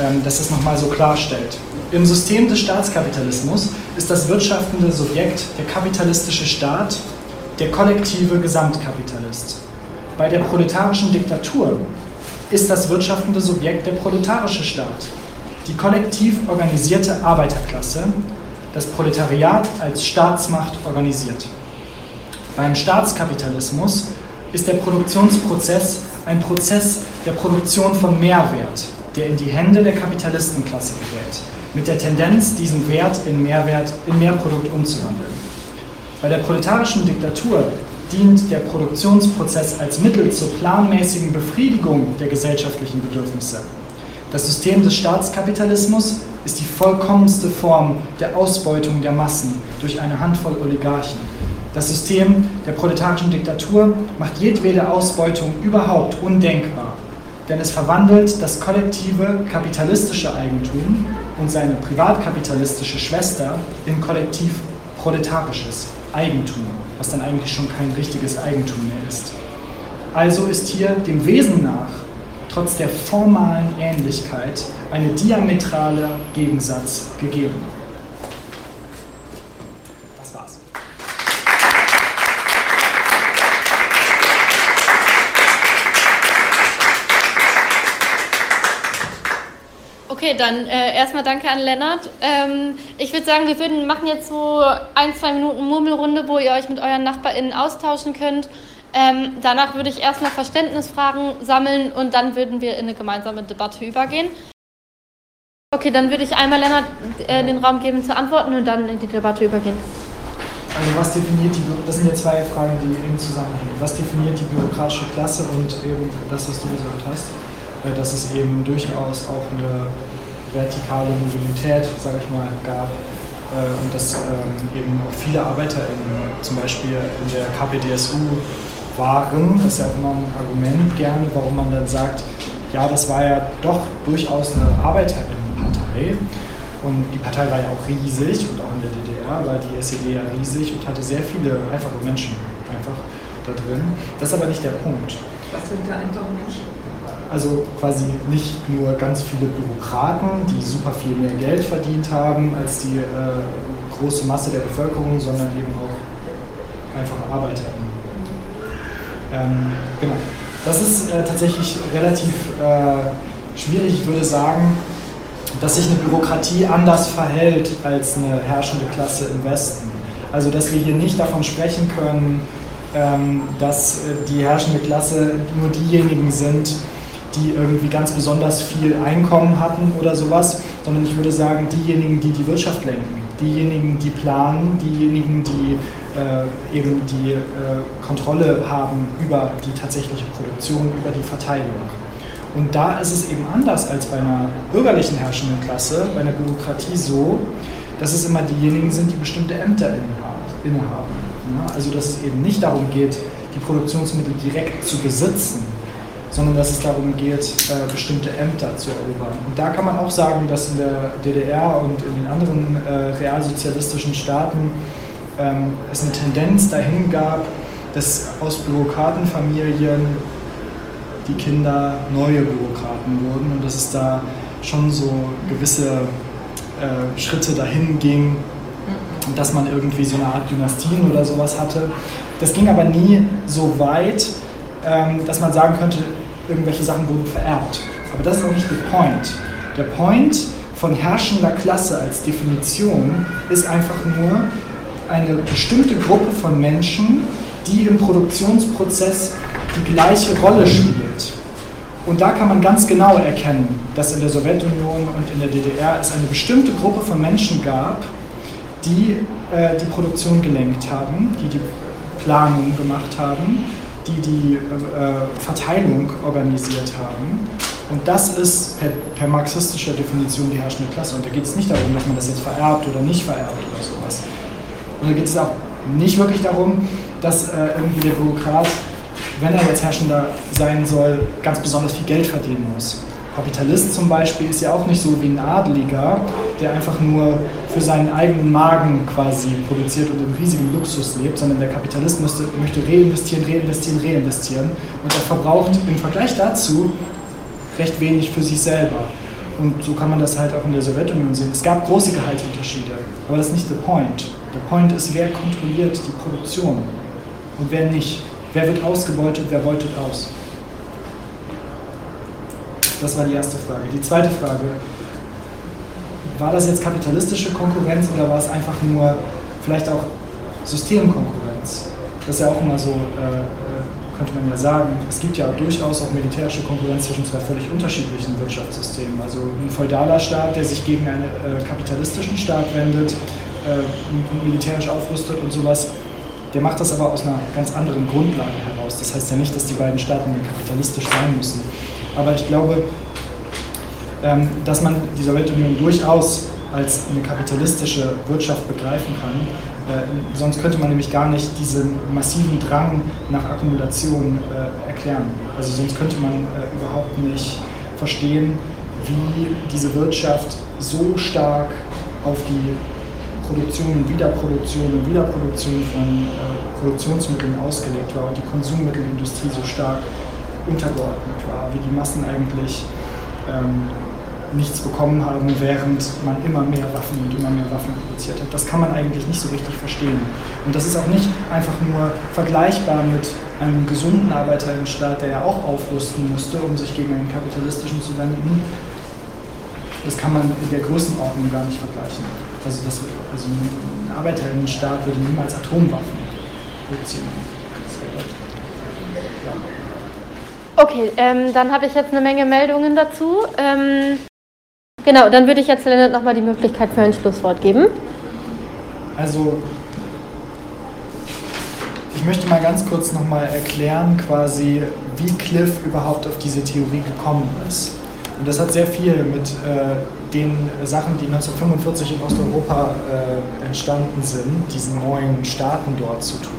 ähm, dass es nochmal so klarstellt. Im System des Staatskapitalismus ist das wirtschaftende Subjekt der kapitalistische Staat, der kollektive Gesamtkapitalist. Bei der proletarischen Diktatur ist das wirtschaftende Subjekt der proletarische Staat, die kollektiv organisierte Arbeiterklasse, das Proletariat als Staatsmacht organisiert. Beim Staatskapitalismus ist der Produktionsprozess ein Prozess der Produktion von Mehrwert, der in die Hände der Kapitalistenklasse gerät mit der Tendenz, diesen Wert in Mehrwert, in Mehrprodukt umzuwandeln. Bei der proletarischen Diktatur dient der Produktionsprozess als Mittel zur planmäßigen Befriedigung der gesellschaftlichen Bedürfnisse. Das System des Staatskapitalismus ist die vollkommenste Form der Ausbeutung der Massen durch eine Handvoll Oligarchen. Das System der proletarischen Diktatur macht jedwede Ausbeutung überhaupt undenkbar denn es verwandelt das kollektive kapitalistische Eigentum und seine privatkapitalistische Schwester in kollektiv proletarisches Eigentum, was dann eigentlich schon kein richtiges Eigentum mehr ist. Also ist hier dem Wesen nach, trotz der formalen Ähnlichkeit, eine diametrale Gegensatz gegeben.
Okay, dann äh, erstmal danke an Lennart. Ähm, ich würde sagen, wir würden machen jetzt so ein, zwei Minuten Murmelrunde, wo ihr euch mit euren NachbarInnen austauschen könnt. Ähm, danach würde ich erstmal Verständnisfragen sammeln und dann würden wir in eine gemeinsame Debatte übergehen. Okay, dann würde ich einmal Lennart äh, den Raum geben zu antworten und dann in die Debatte übergehen.
Also was definiert die, das sind ja zwei Fragen, die eng zusammenhängen. Was definiert die bürokratische Klasse und eben das, was du gesagt hast, dass es eben durchaus auch eine vertikale Mobilität, sage ich mal, gab äh, und dass ähm, eben auch viele ArbeiterInnen zum Beispiel in der KPDSU waren. Das ist ja auch immer ein Argument gerne, warum man dann sagt, ja, das war ja doch durchaus eine Arbeiterinnenpartei. Und die Partei war ja auch riesig und auch in der DDR war die SED ja riesig und hatte sehr viele einfache Menschen einfach da drin. Das ist aber nicht der Punkt.
Was sind da einfache Menschen?
Also quasi nicht nur ganz viele Bürokraten, die super viel mehr Geld verdient haben als die äh, große Masse der Bevölkerung, sondern eben auch einfache Arbeiter. Ähm, genau. Das ist äh, tatsächlich relativ äh, schwierig. Ich würde sagen, dass sich eine Bürokratie anders verhält als eine herrschende Klasse im Westen. Also dass wir hier nicht davon sprechen können, ähm, dass äh, die herrschende Klasse nur diejenigen sind, die irgendwie ganz besonders viel Einkommen hatten oder sowas, sondern ich würde sagen, diejenigen, die die Wirtschaft lenken, diejenigen, die planen, diejenigen, die äh, eben die äh, Kontrolle haben über die tatsächliche Produktion, über die Verteilung. Und da ist es eben anders als bei einer bürgerlichen herrschenden Klasse, bei einer Bürokratie so, dass es immer diejenigen sind, die bestimmte Ämter innehaben. Also dass es eben nicht darum geht, die Produktionsmittel direkt zu besitzen, sondern dass es darum geht, äh, bestimmte Ämter zu erobern. Und da kann man auch sagen, dass in der DDR und in den anderen äh, realsozialistischen Staaten ähm, es eine Tendenz dahin gab, dass aus Bürokratenfamilien die Kinder neue Bürokraten wurden und dass es da schon so gewisse äh, Schritte dahin ging, dass man irgendwie so eine Art Dynastien oder sowas hatte. Das ging aber nie so weit, ähm, dass man sagen könnte, irgendwelche Sachen wurden vererbt. Aber das ist auch nicht der Point. Der Point von herrschender Klasse als Definition ist einfach nur eine bestimmte Gruppe von Menschen, die im Produktionsprozess die gleiche Rolle spielt. Und da kann man ganz genau erkennen, dass in der Sowjetunion und in der DDR es eine bestimmte Gruppe von Menschen gab, die äh, die Produktion gelenkt haben, die die Planung gemacht haben, die die äh, Verteilung organisiert haben. Und das ist per, per, marxistischer Definition die herrschende Klasse. Und da geht es nicht darum, dass man das jetzt vererbt oder nicht vererbt oder sowas. Und da geht es auch nicht wirklich darum, dass äh, irgendwie der Bürokrat wenn er jetzt Herrschender sein soll, ganz besonders viel Geld verdienen muss. Kapitalist zum Beispiel ist ja auch nicht so wie ein Adeliger, der einfach nur für seinen eigenen Magen quasi produziert und im riesigen Luxus lebt, sondern der Kapitalist müsste, möchte reinvestieren, reinvestieren, reinvestieren und er verbraucht im Vergleich dazu recht wenig für sich selber. Und so kann man das halt auch in der Sowjetunion sehen. Es gab große Gehaltsunterschiede, aber das ist nicht der Point. Der Point ist, wer kontrolliert die Produktion und wer nicht. Wer wird ausgebeutet, wer beutet aus? Das war die erste Frage. Die zweite Frage, war das jetzt kapitalistische Konkurrenz oder war es einfach nur vielleicht auch Systemkonkurrenz? Das ist ja auch immer so, äh, äh könnte man ja sagen, es gibt ja durchaus auch militärische Konkurrenz zwischen zwei völlig unterschiedlichen Wirtschaftssystemen. Also ein feudaler Staat, der sich gegen einen äh, kapitalistischen Staat wendet, äh, militärisch aufrüstet und sowas, der macht das aber aus einer ganz anderen Grundlage heraus. Das heißt ja nicht, dass die beiden Staaten kapitalistisch sein müssen. Aber ich glaube, ähm, dass man die Sowjetunion durchaus als eine kapitalistische Wirtschaft begreifen kann. Äh, sonst könnte man nämlich gar nicht diesen massiven Drang nach Akkumulation äh, erklären. Also sonst könnte man äh, überhaupt nicht verstehen, wie diese Wirtschaft so stark auf die Produktion und Wiederproduktion und Wiederproduktion von äh, Produktionsmitteln ausgelegt war und die Konsummittelindustrie so stark untergeordnet war, wie die Massen eigentlich ähm, nichts bekommen haben, während man immer mehr Waffen und immer mehr Waffen produziert hat. Das kann man eigentlich nicht so richtig verstehen. Und das ist auch nicht einfach nur vergleichbar mit einem gesunden Arbeiterinnenstaat, der ja auch aufrüsten musste, um sich gegen einen kapitalistischen zu wenden. Das kann man in der Größenordnung gar nicht vergleichen. Also, das, also ein Arbeiterinnenstaat würde niemals Atomwaffen produzieren.
Okay, ähm, dann habe ich jetzt eine Menge Meldungen dazu. Ähm, genau, dann würde ich jetzt Lennart nochmal die Möglichkeit für ein Schlusswort geben.
Also, ich möchte mal ganz kurz nochmal erklären, quasi, wie Cliff überhaupt auf diese Theorie gekommen ist. Und das hat sehr viel mit äh, den Sachen, die 1945 in Osteuropa äh, entstanden sind, diesen neuen Staaten dort zu tun.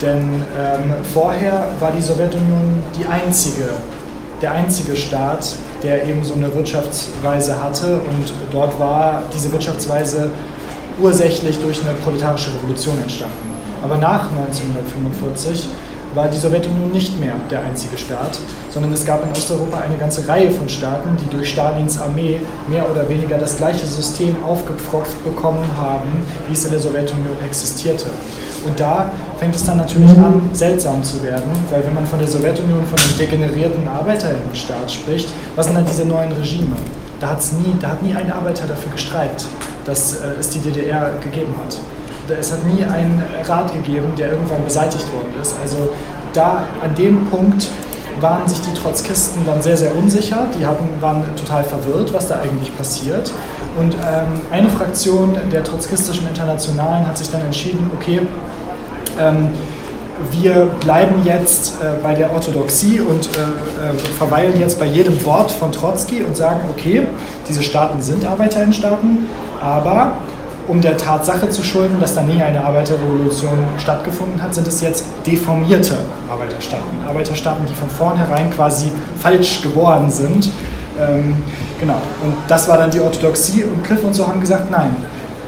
Denn ähm, vorher war die Sowjetunion die einzige, der einzige Staat, der eben so eine Wirtschaftsweise hatte und dort war diese Wirtschaftsweise ursächlich durch eine proletarische Revolution entstanden. Aber nach 1945 war die Sowjetunion nicht mehr der einzige Staat, sondern es gab in Osteuropa eine ganze Reihe von Staaten, die durch Stalins Armee mehr oder weniger das gleiche System aufgepfropft bekommen haben, wie es in der Sowjetunion existierte. Und da fängt es dann natürlich an, seltsam zu werden, weil wenn man von der Sowjetunion, von einem degenerierten Arbeiterinnenstaat spricht, was sind dann diese neuen Regime? Da, hat's nie, da hat nie ein Arbeiter dafür gestreikt, dass äh, es die DDR gegeben hat es hat nie einen Rat gegeben, der irgendwann beseitigt worden ist. Also da an dem Punkt waren sich die Trotzkisten dann sehr, sehr unsicher. Die hatten, waren total verwirrt, was da eigentlich passiert. Und ähm, eine Fraktion der trotzkistischen Internationalen hat sich dann entschieden, okay, ähm, wir bleiben jetzt äh, bei der Orthodoxie und äh, äh, verweilen jetzt bei jedem Wort von Trotzki und sagen, okay, diese Staaten sind Arbeiterinnenstaaten, aber um der Tatsache zu schulden, dass da nie eine Arbeiterrevolution stattgefunden hat, sind es jetzt deformierte Arbeiterstaaten. Arbeiterstaaten, die von vornherein quasi falsch geboren sind. Ähm, genau. Und das war dann die Orthodoxie und Cliff und so haben gesagt, nein,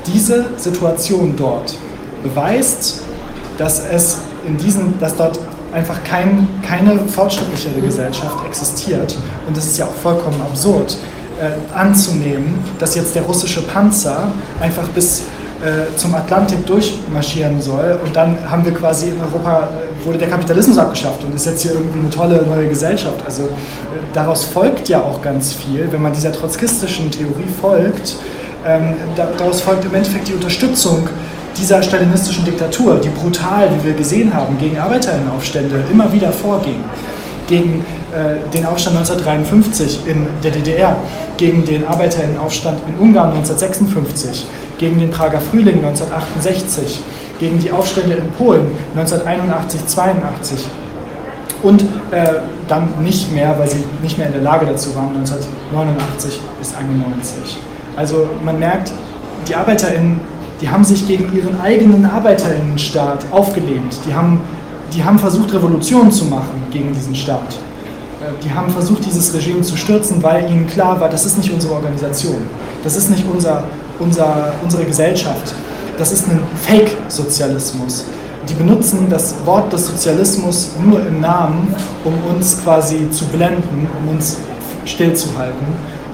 diese Situation dort beweist, dass es in diesen, dass dort einfach kein, keine fortschrittlichere Gesellschaft existiert. Und das ist ja auch vollkommen absurd äh, anzunehmen, dass jetzt der russische Panzer einfach bis äh, zum Atlantik durchmarschieren soll und dann haben wir quasi in Europa, äh, wurde der Kapitalismus abgeschafft und ist jetzt hier irgendwie eine tolle neue Gesellschaft. Also äh, daraus folgt ja auch ganz viel, wenn man dieser trotzkistischen Theorie folgt, ähm, daraus folgt im Endeffekt die Unterstützung dieser stalinistischen Diktatur, die brutal, wie wir gesehen haben, gegen Arbeiterinnenaufstände immer wieder vorging, gegen äh, den Aufstand 1953 in der DDR, gegen den Arbeiterinnenaufstand in Ungarn 1956, gegen den Prager Frühling 1968, gegen die Aufstände in Polen 1981, 82 und äh, dann nicht mehr, weil sie nicht mehr in der Lage dazu waren, 1989 bis 91. Also man merkt, die ArbeiterInnen die haben sich gegen ihren eigenen Arbeiterinnenstaat aufgelehnt. Die haben, die haben versucht, Revolution zu machen gegen diesen Staat. Äh, die haben versucht, dieses Regime zu stürzen, weil ihnen klar war, das ist nicht unsere Organisation. Das ist nicht unser, unser, unsere Gesellschaft. Das ist ein Fake-Sozialismus. Die benutzen das Wort des Sozialismus nur im Namen, um uns quasi zu blenden, um uns stillzuhalten.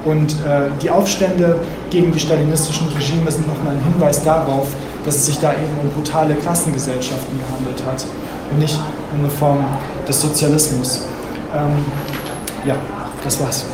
Und äh, die Aufstände gegen die stalinistischen Regime sind nochmal ein Hinweis darauf, dass es sich da eben um brutale Klassengesellschaften gehandelt hat nicht eine Form des Sozialismus. Ähm, ja, das war's.